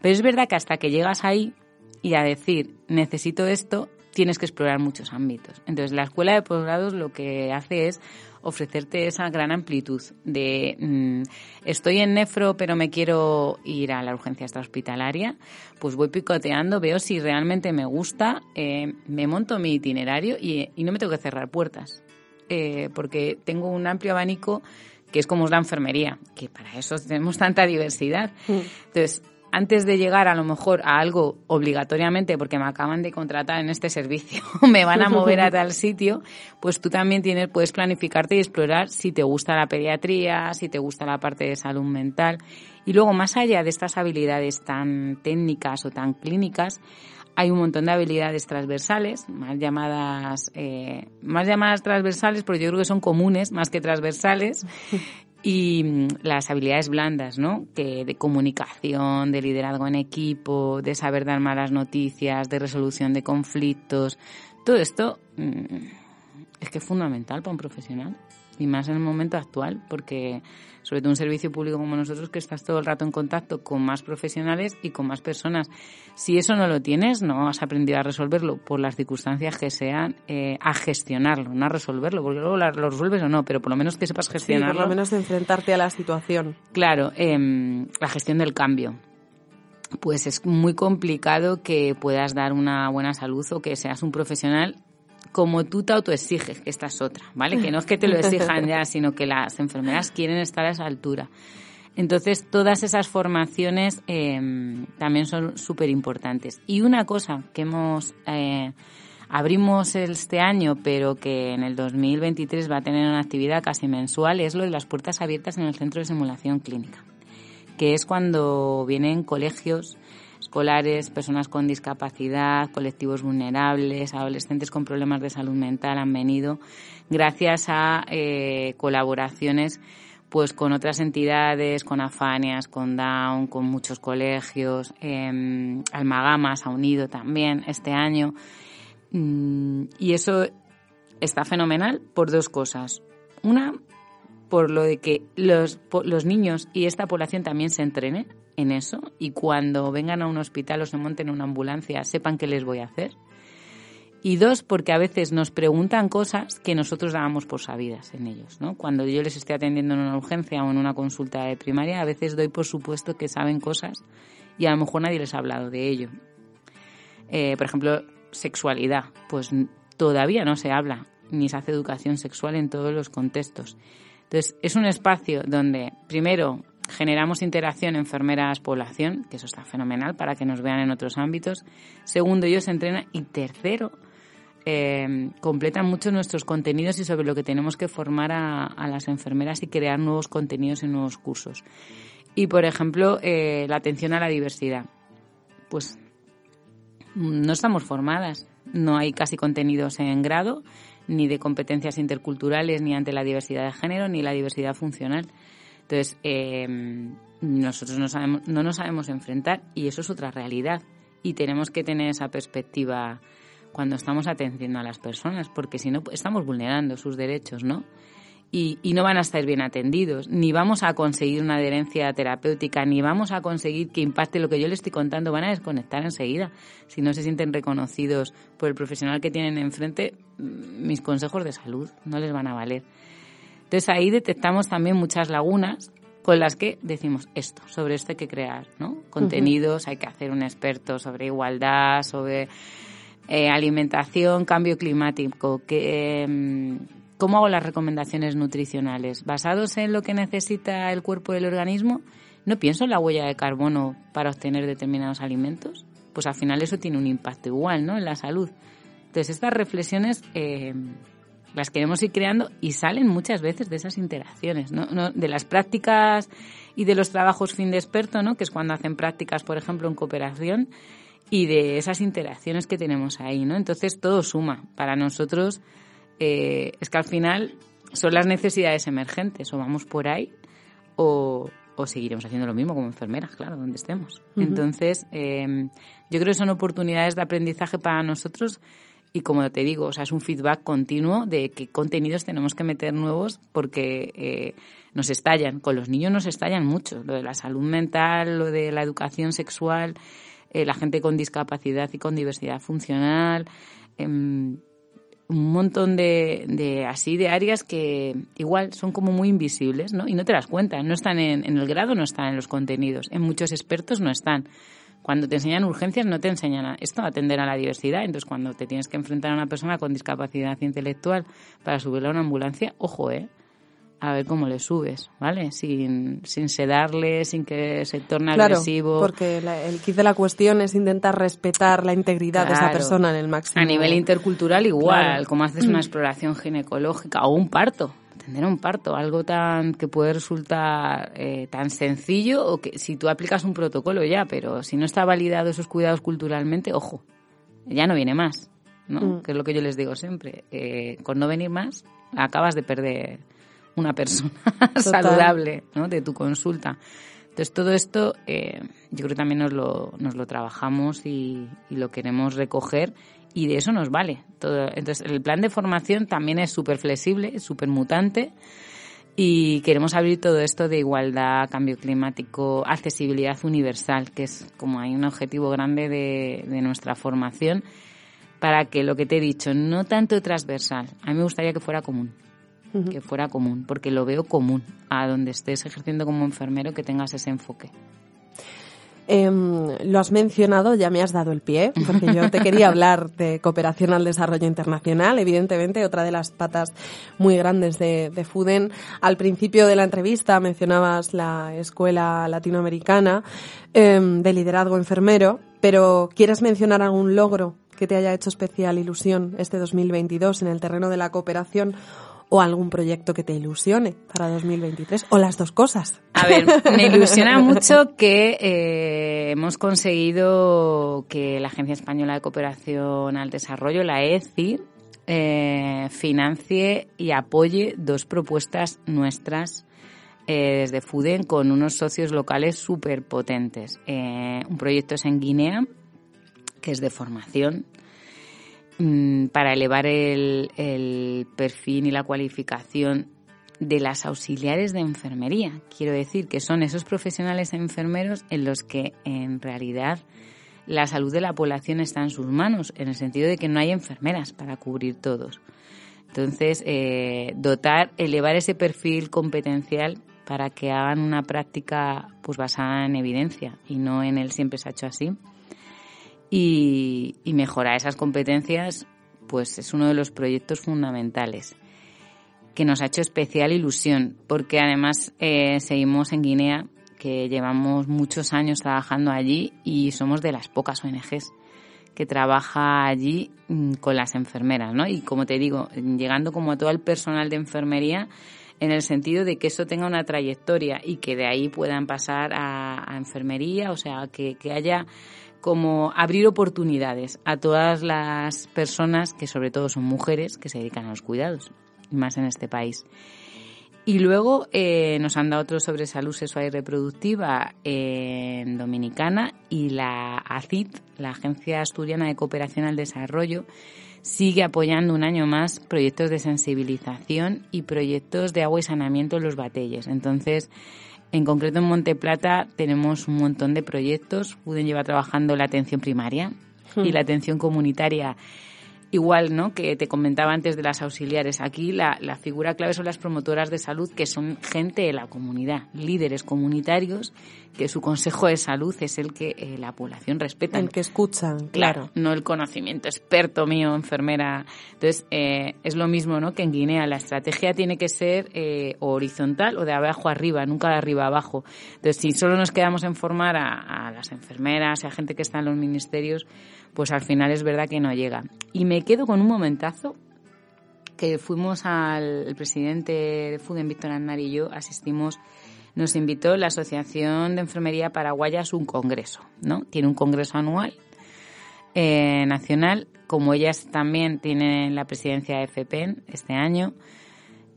Pero es verdad que hasta que llegas ahí y a decir, necesito esto, tienes que explorar muchos ámbitos. Entonces, la escuela de posgrados lo que hace es ofrecerte esa gran amplitud de mm, estoy en nefro pero me quiero ir a la urgencia extrahospitalaria, pues voy picoteando, veo si realmente me gusta, eh, me monto mi itinerario y, no me tengo que cerrar puertas, eh, porque tengo un amplio abanico que es como es la enfermería, que para eso tenemos tanta diversidad. Mm. Entonces, antes de llegar a lo mejor a algo obligatoriamente porque me acaban de contratar en este servicio, [LAUGHS] me van a mover a tal sitio, pues tú también tienes, puedes planificarte y explorar si te gusta la pediatría, si te gusta la parte de salud mental. Y luego, más allá de estas habilidades tan técnicas o tan clínicas, hay un montón de habilidades transversales, más llamadas, eh, más llamadas transversales, porque yo creo que son comunes más que transversales, y mm, las habilidades blandas, ¿no? Que de comunicación, de liderazgo en equipo, de saber dar malas noticias, de resolución de conflictos, todo esto mm, es que es fundamental para un profesional y más en el momento actual, porque sobre todo un servicio público como nosotros que estás todo el rato en contacto con más profesionales y con más personas. Si eso no lo tienes, no has aprendido a resolverlo por las circunstancias que sean, eh, a gestionarlo, no a resolverlo, porque luego lo resuelves o no, pero por lo menos que sepas gestionarlo. Sí, por lo menos enfrentarte a la situación. Claro, em, la gestión del cambio pues es muy complicado que puedas dar una buena salud o que seas un profesional como tú te autoexiges, que esta es otra, ¿vale? Que no es que te lo exijan ya, [LAUGHS] sino que las enfermeras quieren estar a esa altura. Entonces, todas esas formaciones em, también son súper importantes. Y una cosa que hemos, eh, abrimos este año, pero que en el 2023 va a tener una actividad casi mensual, es lo de las puertas abiertas en el centro de simulación clínica, que es cuando vienen colegios escolares, personas con discapacidad, colectivos vulnerables, adolescentes con problemas de salud mental han venido gracias a eh, colaboraciones pues con otras entidades, con Afanias, con Down, con muchos colegios, eh, Almagamas ha unido también este año. Mm, y eso está fenomenal por dos cosas. Una, por lo de que los, los niños y esta población también se entrenen en eso y cuando vengan a un hospital o se monten en una ambulancia sepan qué les voy a hacer. Y dos, porque a veces nos preguntan cosas que nosotros dábamos por sabidas en ellos. ¿no? Cuando yo les estoy atendiendo en una urgencia o en una consulta de primaria, a veces doy por supuesto que saben cosas y a lo mejor nadie les ha hablado de ello. Eh, por ejemplo, sexualidad, pues todavía no se habla ni se hace educación sexual en todos los contextos. Entonces, es un espacio donde, primero, generamos interacción enfermeras-población, que eso está fenomenal para que nos vean en otros ámbitos. Segundo, ellos se entrenan. Y tercero, eh, completan mucho nuestros contenidos y sobre lo que tenemos que formar a, las enfermeras y crear nuevos contenidos en nuevos cursos. Y, por ejemplo, eh, la atención a la diversidad. Pues no estamos formadas, no hay casi contenidos en grado, ni de competencias interculturales, ni ante la diversidad de género, ni la diversidad funcional. Entonces, em, nosotros no, sabemos, no nos sabemos enfrentar y eso es otra realidad. Y tenemos que tener esa perspectiva cuando estamos atendiendo a las personas, porque si no, estamos vulnerando sus derechos, ¿no? Y, no van a estar bien atendidos, ni vamos a conseguir una adherencia terapéutica, ni vamos a conseguir que impacte lo que yo les estoy contando, van a desconectar enseguida. Si no se sienten reconocidos por el profesional que tienen enfrente, mm, mis consejos de salud no les van a valer. Entonces ahí detectamos también muchas lagunas con las que decimos esto, sobre esto hay que crear, ¿no? Contenidos, hay que hacer un experto sobre igualdad, sobre eh, alimentación, cambio climático, que, em, ¿Cómo hago las recomendaciones nutricionales? ¿Basados en lo que necesita el cuerpo del organismo? ¿No pienso en la huella de carbono para obtener determinados alimentos? Pues al final eso tiene un impacto igual, ¿no? En la salud. Entonces estas reflexiones eh, las queremos ir creando y salen muchas veces de esas interacciones, ¿no? De las prácticas y de los trabajos fin de experto, ¿no? Que es cuando hacen prácticas, por ejemplo, en cooperación y de esas interacciones que tenemos ahí, ¿no? Entonces todo suma. Para nosotros eh, es que al final son las necesidades emergentes, o vamos por ahí, o, seguiremos haciendo lo mismo como enfermeras, claro, donde estemos. Entonces, em, yo creo que son oportunidades de aprendizaje para nosotros y como te digo, o sea, es un feedback continuo de qué contenidos tenemos que meter nuevos porque eh, nos estallan. Con los niños nos estallan mucho. Lo de la salud mental, lo de la educación sexual, eh, la gente con discapacidad y con diversidad funcional. Un montón de, de, así de áreas que igual son como muy invisibles, ¿no? Y no te das cuenta, no están en, el grado, no están en los contenidos, en muchos expertos no están. Cuando te enseñan urgencias no te enseñan a esto, atender a la diversidad. Entonces cuando te tienes que enfrentar a una persona con discapacidad intelectual para subirla a una ambulancia, ojo, ¿eh? A ver cómo le subes, ¿vale? Sin, sin sedarle, sin que se torne claro, agresivo. porque el kit de la cuestión es intentar respetar la integridad de esa persona en el máximo. A nivel intercultural igual, como haces una [CLEARS THROAT] exploración ginecológica o un parto, tener un parto, algo tan que puede resultar eh, tan sencillo o que si tú aplicas un protocolo ya, pero si no está validado esos cuidados culturalmente, ojo, ya no viene más, ¿no? Mm. Que es lo que yo les digo siempre, eh, con no venir más acabas de perder una persona [LAUGHS] saludable ¿no? de tu consulta. Entonces, todo esto eh, yo creo que también nos lo, nos lo trabajamos y, lo queremos recoger y de eso nos vale. Todo. Entonces, el plan de formación también es súper flexible, súper mutante y queremos abrir todo esto de igualdad, cambio climático, accesibilidad universal, que es como hay un objetivo grande de, de nuestra formación para que lo que te he dicho, no tanto transversal, a mí me gustaría que fuera común que fuera común, porque lo veo común a donde estés ejerciendo como enfermero que tengas ese enfoque. Em, lo has mencionado, ya me has dado el pie, porque yo te quería [LAUGHS] hablar de cooperación al desarrollo internacional, evidentemente, otra de las patas muy grandes de, FUDEN. Al principio de la entrevista mencionabas la escuela latinoamericana em, de liderazgo enfermero, pero ¿quieres mencionar algún logro que te haya hecho especial ilusión este 2022 en el terreno de la cooperación o algún proyecto que te ilusione para 2023 o las dos cosas. A ver, me [LAUGHS] ilusiona mucho que eh, hemos conseguido que la Agencia Española de Cooperación al Desarrollo, la ECI, eh, financie y apoye dos propuestas nuestras eh, desde FUDEN con unos socios locales súper potentes. un proyecto es en Guinea, que es de formación para elevar el, perfil y la cualificación de las auxiliares de enfermería. Quiero decir que son esos profesionales enfermeros en los que en realidad la salud de la población está en sus manos, en el sentido de que no hay enfermeras para cubrir todos. Entonces, eh, dotar, elevar ese perfil competencial para que hagan una práctica pues basada en evidencia y no en el siempre se ha hecho así. Y, mejorar esas competencias pues es uno de los proyectos fundamentales que nos ha hecho especial ilusión, porque además eh, seguimos en Guinea, que llevamos muchos años trabajando allí y somos de las pocas ONGs que trabaja allí mm, con las enfermeras, ¿no? Y como te digo, llegando como a todo el personal de enfermería, en el sentido de que eso tenga una trayectoria y que de ahí puedan pasar a, enfermería, o sea, que haya como abrir oportunidades a todas las personas que sobre todo son mujeres que se dedican a los cuidados y más en este país. Y luego eh, nos han dado otro sobre salud sexual y reproductiva en Dominicana y la ACID, la Agencia Asturiana de Cooperación al Desarrollo, sigue apoyando un año más proyectos de sensibilización y proyectos de agua y saneamiento en los batelles. Entonces, en concreto en Monteplata tenemos un montón de proyectos. Puden llevar trabajando la atención primaria y hmm. la atención comunitaria igual, ¿no? Que te comentaba antes de las auxiliares. Aquí la, la, figura clave son las promotoras de salud, que son gente de la comunidad, líderes comunitarios, que su consejo de salud es el que eh, la población respeta. El que escuchan, claro. No el conocimiento experto mío, enfermera. Entonces, eh, es lo mismo, ¿no? Que en Guinea la estrategia tiene que ser eh, horizontal o de abajo arriba, nunca de arriba abajo. Entonces, si solo nos quedamos en formar a, a las enfermeras, a gente que está en los ministerios, pues al final es verdad que no llega. Y me quedo con un momentazo que fuimos al presidente de FUDEN, Víctor Aznar y yo, asistimos, nos invitó la Asociación de Enfermería Paraguaya a un congreso, ¿no? Tiene un congreso anual eh, nacional, como ellas también tienen la presidencia de FPEN este año,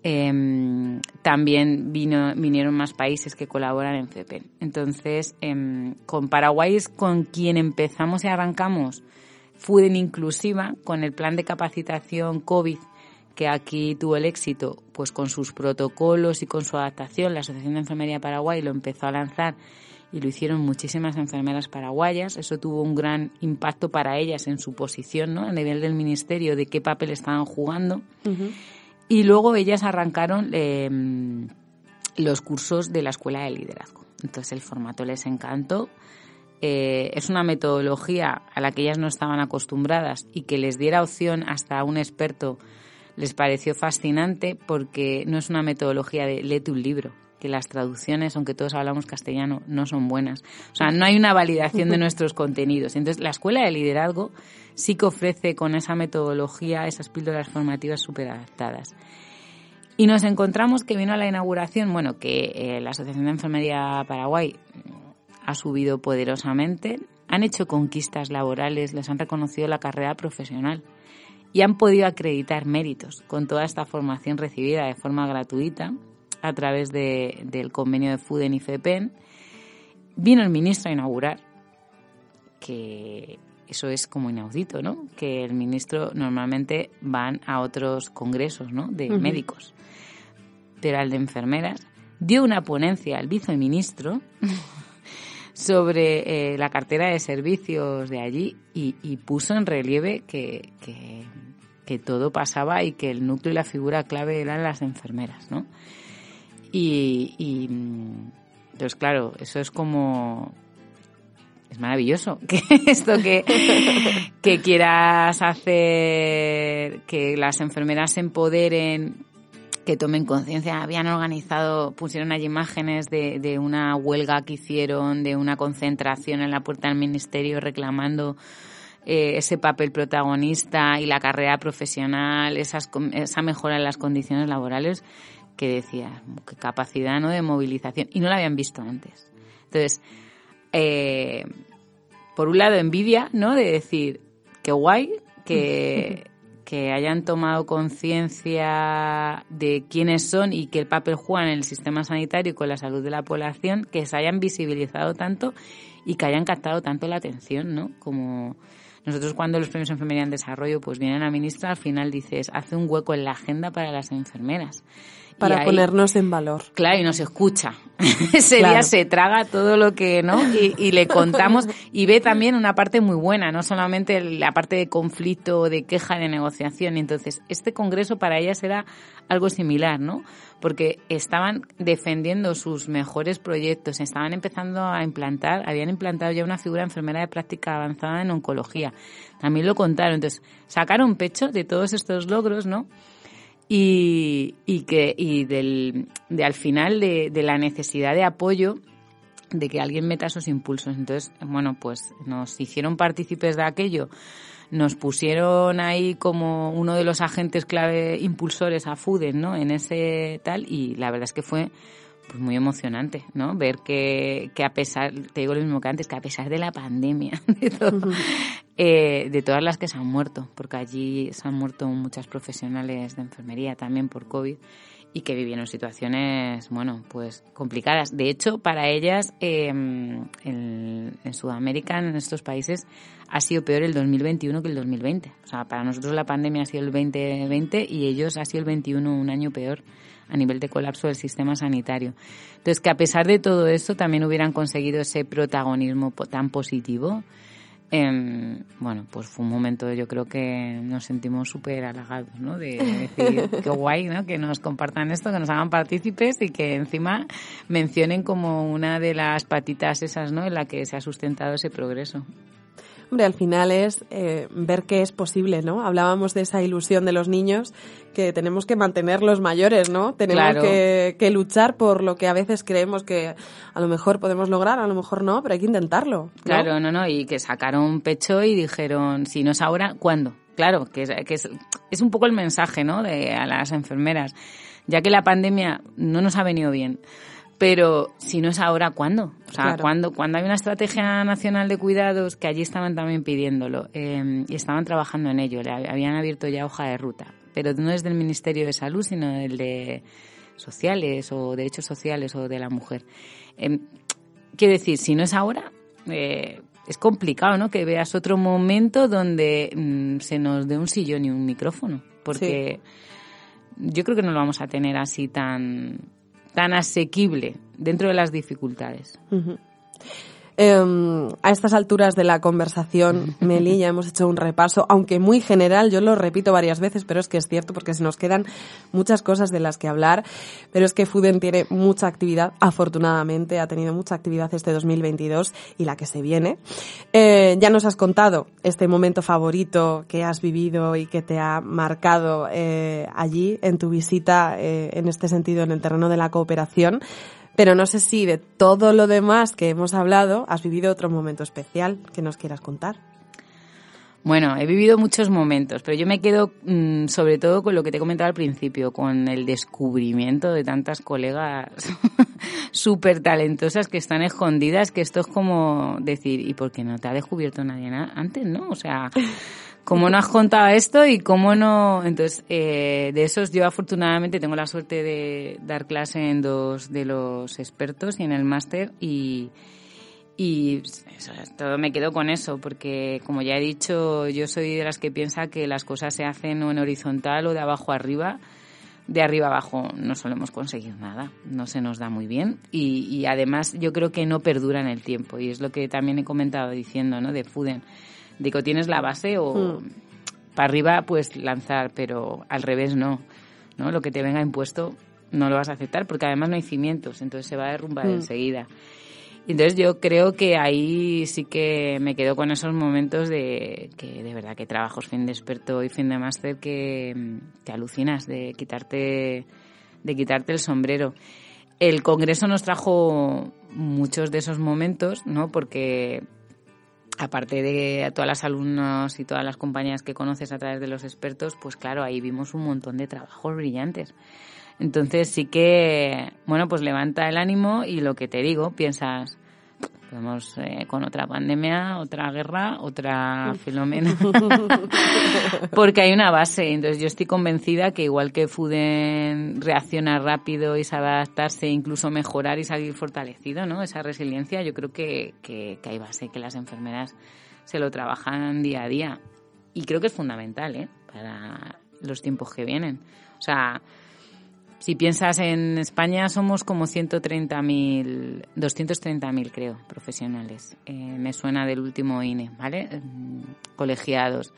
Em, también vino, vinieron más países que colaboran en FEPEN. Entonces, em, con Paraguay es con quien empezamos y arrancamos FUDEN Inclusiva, con el plan de capacitación COVID que aquí tuvo el éxito, pues con sus protocolos y con su adaptación, la Asociación de Enfermería Paraguay lo empezó a lanzar y lo hicieron muchísimas enfermeras paraguayas. Eso tuvo un gran impacto para ellas en su posición, ¿no? A nivel del ministerio, de qué papel estaban jugando. Y luego ellas arrancaron em, los cursos de la Escuela de Liderazgo. Entonces el formato les encantó. Eh, es una metodología a la que ellas no estaban acostumbradas y que les diera opción hasta a un experto les pareció fascinante porque no es una metodología de léete un libro, que las traducciones, aunque todos hablamos castellano, no son buenas. O sea, no hay una validación de [LAUGHS] nuestros contenidos. Entonces, la escuela de liderazgo sí que ofrece con esa metodología esas píldoras formativas súper adaptadas. Y nos encontramos que vino a la inauguración, bueno, que eh, la Asociación de Enfermería Paraguay ha subido poderosamente, han hecho conquistas laborales, les han reconocido la carrera profesional y han podido acreditar méritos con toda esta formación recibida de forma gratuita a través de, del convenio de FUDEN y FEPEN, vino el ministro a inaugurar, que eso es como inaudito, ¿no? Que el ministro normalmente van a otros congresos, ¿no? De médicos. Pero al de enfermeras dio una ponencia al viceministro [LAUGHS] sobre eh, la cartera de servicios de allí y, puso en relieve que, que, que, todo pasaba y que el núcleo y la figura clave eran las enfermeras, ¿no? Y, y pues claro, eso es como es maravilloso [LAUGHS] que esto que, que quieras hacer que las enfermeras se empoderen que tomen conciencia. Habían organizado pusieron allí imágenes de, de una huelga que hicieron de una concentración en la puerta del ministerio reclamando eh, ese papel protagonista y la carrera profesional esas, esa mejora en las condiciones laborales que decía, qué capacidad ¿no? de movilización. Y no la habían visto antes. Entonces, eh, por un lado, envidia, ¿no? De decir, qué guay que, [LAUGHS] que hayan tomado conciencia de quiénes son y qué papel juegan en el sistema sanitario y con la salud de la población, que se hayan visibilizado tanto y que hayan captado tanto la atención, ¿no? Como nosotros cuando los premios de enfermería en desarrollo pues vienen a ministra, al final dices, hace un hueco en la agenda para las enfermeras Para ponernos en valor. Claro, y nos escucha. [LAUGHS] Ese día se traga todo lo que, ¿no? Y, le [LAUGHS] contamos y ve también una parte muy buena, no solamente la parte de conflicto, de queja, de negociación. Entonces, este congreso para ellas era algo similar, ¿no? Porque estaban defendiendo sus mejores proyectos, estaban empezando a implantar, habían implantado ya una figura de enfermera de práctica avanzada en oncología. También lo contaron. Entonces, sacaron pecho de todos estos logros, ¿no? Y, y que y del, de al final de, de la necesidad de apoyo de que alguien meta esos impulsos. Entonces, bueno, pues nos hicieron partícipes de aquello, nos pusieron ahí como uno de los agentes clave impulsores a FUDEN, ¿no? En ese tal, y la verdad es que fue pues muy emocionante, ¿no? Ver que, que a pesar, te digo lo mismo que antes, que a pesar de la pandemia, [LAUGHS] de, todo, eh, de todas las que se han muerto, porque allí se han muerto muchas profesionales de enfermería también por COVID y que vivieron situaciones, bueno, pues complicadas. De hecho, para ellas, em, en, en, Sudamérica, en estos países, ha sido peor el 2021 que el 2020. O sea, para nosotros la pandemia ha sido el 2020 y ellos ha sido el 21 un año peor a nivel de colapso del sistema sanitario. Entonces, que a pesar de todo esto también hubieran conseguido ese protagonismo tan positivo, eh, bueno, pues fue un momento, yo creo que nos sentimos súper halagados, ¿no? De decir, qué [LAUGHS] guay, ¿no? Que nos compartan esto, que nos hagan partícipes y que encima mencionen como una de las patitas esas, ¿no? En la que se ha sustentado ese progreso. Hombre, al final es eh, ver que es posible, ¿no? Hablábamos de esa ilusión de los niños que tenemos que mantener los mayores, ¿no? Tenemos que, que, luchar por lo que a veces creemos que a lo mejor podemos lograr, a lo mejor no, pero hay que intentarlo. Claro, no, no, y que sacaron pecho y dijeron, si no es ahora, ¿cuándo? Claro, que, es, que es, es un poco el mensaje, ¿no? De, a las enfermeras, ya que la pandemia no nos ha venido bien pero si no es ahora, ¿cuándo? O sea, cuando, cuando hay una estrategia nacional de cuidados, que allí estaban también pidiéndolo eh, y estaban trabajando en ello, le habían abierto ya hoja de ruta, pero no es del Ministerio de Salud, sino del de sociales o derechos sociales o de la mujer. Eh, quiero decir, si no es ahora, eh, es complicado, ¿no? Que veas otro momento donde mm, se nos dé un sillón y un micrófono, porque yo creo que no lo vamos a tener así tan tan asequible dentro de las dificultades. Em, a estas alturas de la conversación, [LAUGHS] Meli, ya hemos hecho un repaso, aunque muy general, yo lo repito varias veces, pero es que es cierto porque se nos quedan muchas cosas de las que hablar, pero es que Fuden tiene mucha actividad, afortunadamente ha tenido mucha actividad este 2022 y la que se viene. Eh, ya nos has contado este momento favorito que has vivido y que te ha marcado eh, allí en tu visita, eh, en este sentido, en el terreno de la cooperación. Pero no sé si de todo lo demás que hemos hablado has vivido otro momento especial que nos quieras contar. Bueno, he vivido muchos momentos, pero yo me quedo mm, sobre todo con lo que te he comentado al principio, con el descubrimiento de tantas colegas [LAUGHS] súper talentosas que están escondidas, que esto es como decir, ¿y por qué no te ha descubierto nadie antes, no? O sea, [LAUGHS] ¿Cómo no has contado esto y cómo no? Entonces, eh, de esos yo afortunadamente tengo la suerte de dar clase en dos de los expertos y en el máster y, todo me quedo con eso, porque como ya he dicho, yo soy de las que piensa que las cosas se hacen o en horizontal o de abajo arriba. De arriba abajo no solemos conseguir nada, no se nos da muy bien y, y además yo creo que no perdura en el tiempo y es lo que también he comentado diciendo, ¿no? De Fuden Digo, tienes la base o hmm. para arriba pues lanzar, pero al revés no. ¿no? Lo que te venga impuesto no lo vas a aceptar porque además no hay cimientos, entonces se va a derrumbar hmm. enseguida. Entonces yo creo que ahí sí que me quedo con esos momentos de que de verdad que trabajos fin de experto y fin de máster que te alucinas de quitarte de quitarte el sombrero. El congreso nos trajo muchos de esos momentos, ¿no? Porque aparte de todas las alumnos y todas las compañías que conoces a través de los expertos, pues claro, ahí vimos un montón de trabajos brillantes. Entonces sí que, bueno, pues levanta el ánimo y lo que te digo, piensas, podemos eh, con otra pandemia, otra guerra, otra filomena, [LAUGHS] porque hay una base. Entonces yo estoy convencida que igual que Fuden reacciona rápido y sabe adaptarse, incluso mejorar y salir fortalecido, ¿no? Esa resiliencia, yo creo que, que, que hay base, que las enfermeras se lo trabajan día a día. Y creo que es fundamental, ¿eh? Para los tiempos que vienen. O sea, Si piensas en España, somos como 130.000, 230.000 creo, profesionales. Eh, me suena del último INE, ¿vale? Mm, colegiados.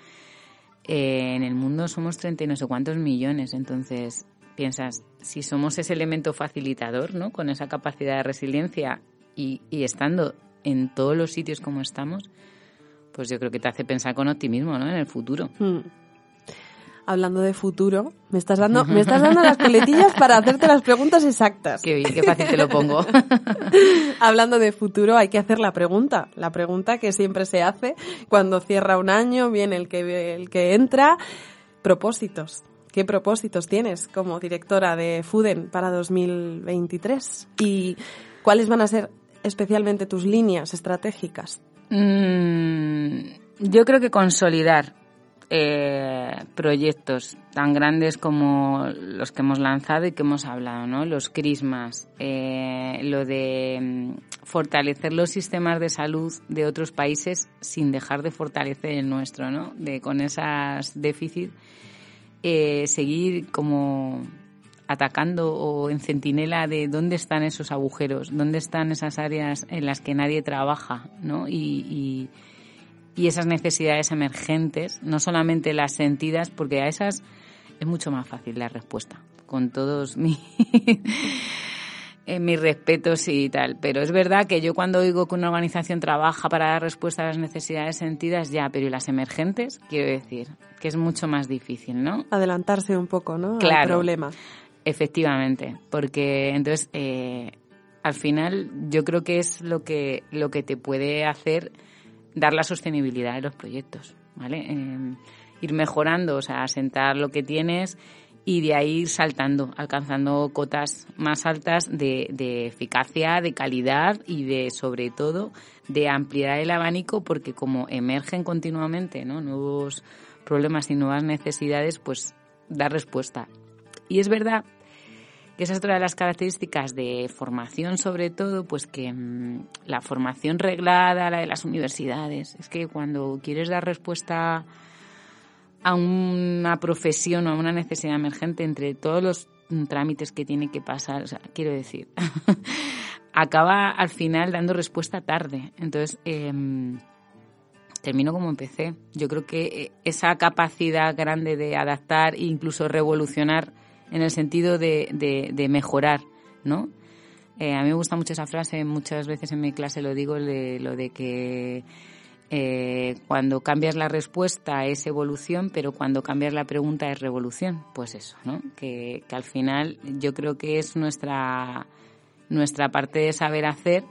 Eh, en el mundo somos 30 y no sé cuántos millones, entonces piensas, si somos ese elemento facilitador, ¿no? Con esa capacidad de resiliencia y, estando en todos los sitios como estamos, pues yo creo que te hace pensar con optimismo, ¿no? En el futuro. Hmm hablando de futuro, me estás dando, [LAUGHS] me estás dando las coletillas para hacerte las preguntas exactas. Qué bien, qué fácil te lo pongo. [LAUGHS] hablando de futuro, hay que hacer la pregunta, la pregunta que siempre se hace cuando cierra un año, viene el que, el que entra. Propósitos. ¿Qué propósitos tienes como directora de Fuden para 2023? ¿Y cuáles van a ser especialmente tus líneas estratégicas? Mm, yo creo que consolidar eh, proyectos tan grandes como los que hemos lanzado y que hemos hablado, ¿no? Los crismas, eh, lo de mm, fortalecer los sistemas de salud de otros países sin dejar de fortalecer el nuestro, ¿no? De con esas déficits eh, seguir como atacando o en centinela de dónde están esos agujeros, dónde están esas áreas en las que nadie trabaja, ¿no? y esas necesidades emergentes, no solamente las sentidas, porque a esas es mucho más fácil la respuesta, con todos [LAUGHS] mis, mis respetos y tal. Pero es verdad que yo cuando oigo que una organización trabaja para dar respuesta a las necesidades sentidas, ya, pero ¿y las emergentes? Quiero decir, que es mucho más difícil, ¿no? Adelantarse un poco, ¿no? Claro. Al problema. Efectivamente, porque entonces, eh, al final, yo creo que es lo que, lo que te puede hacer dar la sostenibilidad de los proyectos, ¿vale? Em, ir mejorando, o sea, asentar lo que tienes y de ahí ir saltando, alcanzando cotas más altas de, de, eficacia, de calidad y de, sobre todo, de ampliar el abanico porque como emergen continuamente ¿no? nuevos problemas y nuevas necesidades, pues dar respuesta. Y es verdad que esa es otra de las características de formación, sobre todo, pues que mm, la formación reglada, la de las universidades, es que cuando quieres dar respuesta a una profesión o a una necesidad emergente entre todos los trámites que tiene que pasar, quiero decir, [LAUGHS] acaba al final dando respuesta tarde. Entonces, em, termino como empecé. Yo creo que eh, esa capacidad grande de adaptar e incluso revolucionar en el sentido de, de, mejorar, ¿no? Eh, a mí me gusta mucho esa frase, muchas veces en mi clase lo digo, de, lo de que eh, cuando cambias la respuesta es evolución, pero cuando cambias la pregunta es revolución. Pues eso, ¿no? Que, que al final yo creo que es nuestra, nuestra parte de saber hacer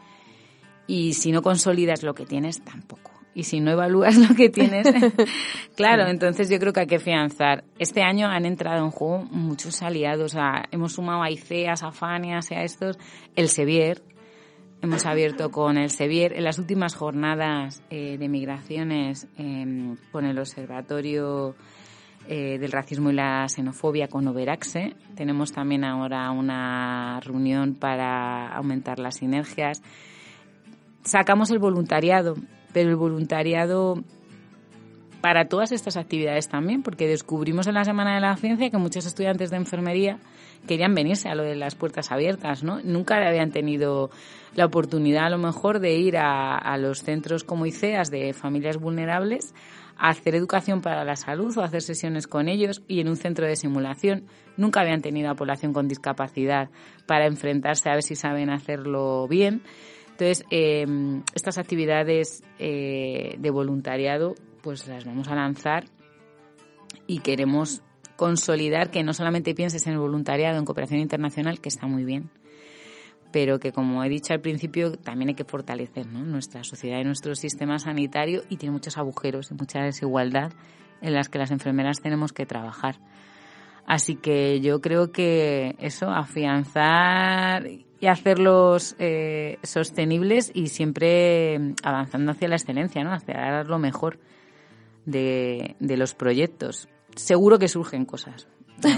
y si no consolidas lo que tienes, tampoco y si no evalúas [LAUGHS] lo que tienes, [LAUGHS] claro, entonces yo creo que hay que fianzar. Este año han entrado en juego muchos aliados, hemos sumado a ICEA, a Fania, a estos, el Sevier, hemos abierto con el Sevier en las últimas jornadas eh, de migraciones em, con el Observatorio eh, del Racismo y la Xenofobia con Overaxe. Tenemos también ahora una reunión para aumentar las sinergias. Sacamos el voluntariado pero el voluntariado para todas estas actividades también, porque descubrimos en la Semana de la Ciencia que muchos estudiantes de enfermería querían venirse a lo de las puertas abiertas, ¿no? Nunca habían tenido la oportunidad a lo mejor de ir a, los centros como ICEAS de familias vulnerables a hacer educación para la salud o hacer sesiones con ellos y en un centro de simulación. Nunca habían tenido a población con discapacidad para enfrentarse a ver si saben hacerlo bien. Entonces, eh, estas actividades eh, de voluntariado, pues las vamos a lanzar y queremos consolidar que no solamente pienses en el voluntariado en cooperación internacional, que está muy bien, pero que, como he dicho al principio, también hay que fortalecer nuestra sociedad y nuestro sistema sanitario y tiene muchos agujeros y mucha desigualdad en las que las enfermeras tenemos que trabajar. Así que yo creo que eso, afianzar y hacerlos eh, sostenibles y siempre avanzando hacia la excelencia, ¿no? Hacia lo mejor de, los proyectos. Seguro que surgen cosas. [LAUGHS]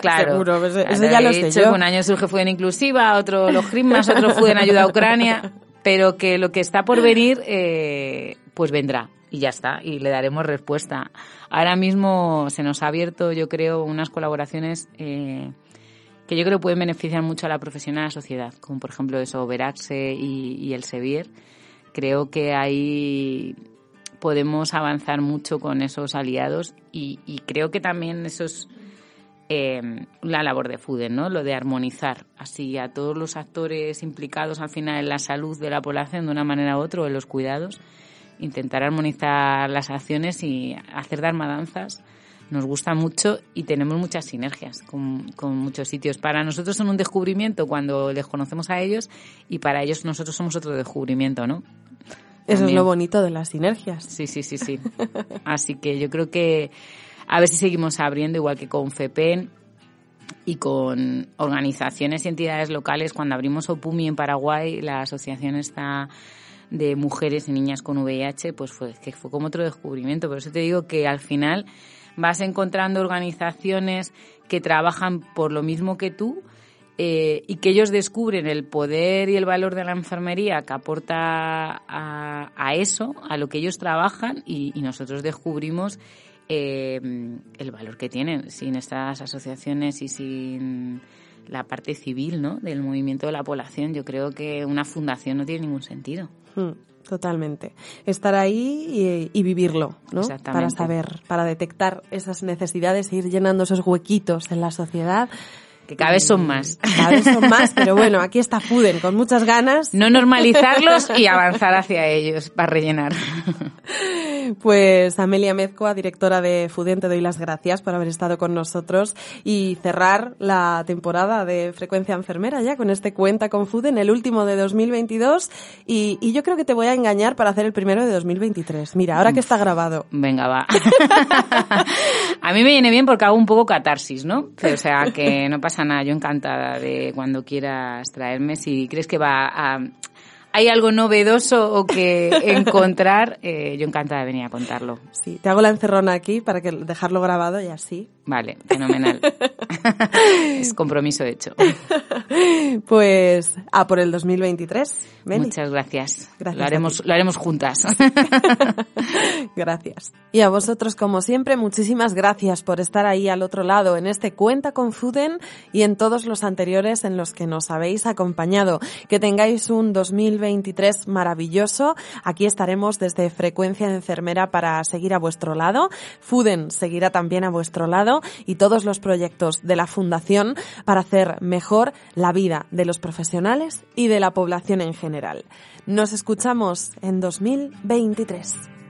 Claro, Seguro, eso, ya lo sé yo. Un año surge Fuden Inclusiva, otro los GRIMAS, otro Fuden Ayuda a Ucrania, pero que lo que está por venir, eh, pues vendrá y ya está, y le daremos respuesta. Ahora mismo se nos ha abierto, yo creo, unas colaboraciones eh, que yo creo pueden beneficiar mucho a la profesión y a la sociedad, como por ejemplo eso, Veraxe y, y el Sevier. Creo que ahí podemos avanzar mucho con esos aliados y, y creo que también eso es eh, la labor de FUDEN, ¿no? Lo de armonizar así a todos los actores implicados al final en la salud de la población de una manera u otra o en los cuidados, intentar armonizar las acciones y hacer dar danzas nos gusta mucho y tenemos muchas sinergias con, con, muchos sitios. Para nosotros son un descubrimiento cuando les conocemos a ellos y para ellos nosotros somos otro descubrimiento, ¿no? Eso También. es lo bonito de las sinergias. Sí, sí, sí, sí. Así que yo creo que a ver si seguimos abriendo, igual que con FEPEN y con organizaciones y entidades locales. Cuando abrimos OPUMI en Paraguay, la asociación está de mujeres y niñas con VIH, pues fue, que fue como otro descubrimiento. Por eso te digo que al final vas encontrando organizaciones que trabajan por lo mismo que tú eh, y que ellos descubren el poder y el valor de la enfermería que aporta a, eso, a lo que ellos trabajan y, y nosotros descubrimos eh, el valor que tienen sin estas asociaciones y sin la parte civil ¿no? del movimiento de la población. Yo creo que una fundación no tiene ningún sentido. Hmm. Totalmente. Estar ahí y, y vivirlo, ¿no? Para saber, para detectar esas necesidades e ir llenando esos huequitos en la sociedad que cada vez son más. [LAUGHS] Cada vez son más, pero bueno, aquí está Fuden con muchas ganas. No normalizarlos y avanzar hacia ellos para rellenar. [LAUGHS] Pues Amelia Mezcoa, directora de Fuden, te doy las gracias por haber estado con nosotros y cerrar la temporada de Frecuencia Enfermera ya con este Cuenta con Fuden, el último de 2022 y, y yo creo que te voy a engañar para hacer el primero de 2023. Mira, ahora que está grabado. Venga, va. [LAUGHS] a mí me viene bien porque hago un poco catarsis, ¿no? O sea, que no pasa nada, yo encantada de cuando quieras traerme. Si crees que va a, hay algo novedoso o que [LAUGHS] encontrar, eh, yo encantada de venir a contarlo. Sí, te hago la encerrona aquí para que dejarlo grabado y así. Vale, fenomenal. [LAUGHS] es compromiso hecho. Pues a por el 2023. Meli. Muchas gracias. gracias lo haremos, lo haremos juntas. [LAUGHS] gracias. Y a vosotros, como siempre, muchísimas gracias por estar ahí al otro lado en este Cuenta con Fuden y en todos los anteriores en los que nos habéis acompañado. Que tengáis un 2023 maravilloso. Aquí estaremos desde Frecuencia Enfermera para seguir a vuestro lado. Fuden seguirá también a vuestro lado y todos los proyectos de la Fundación para hacer mejor la vida de los profesionales y de la población en general. Nos escuchamos en 2023.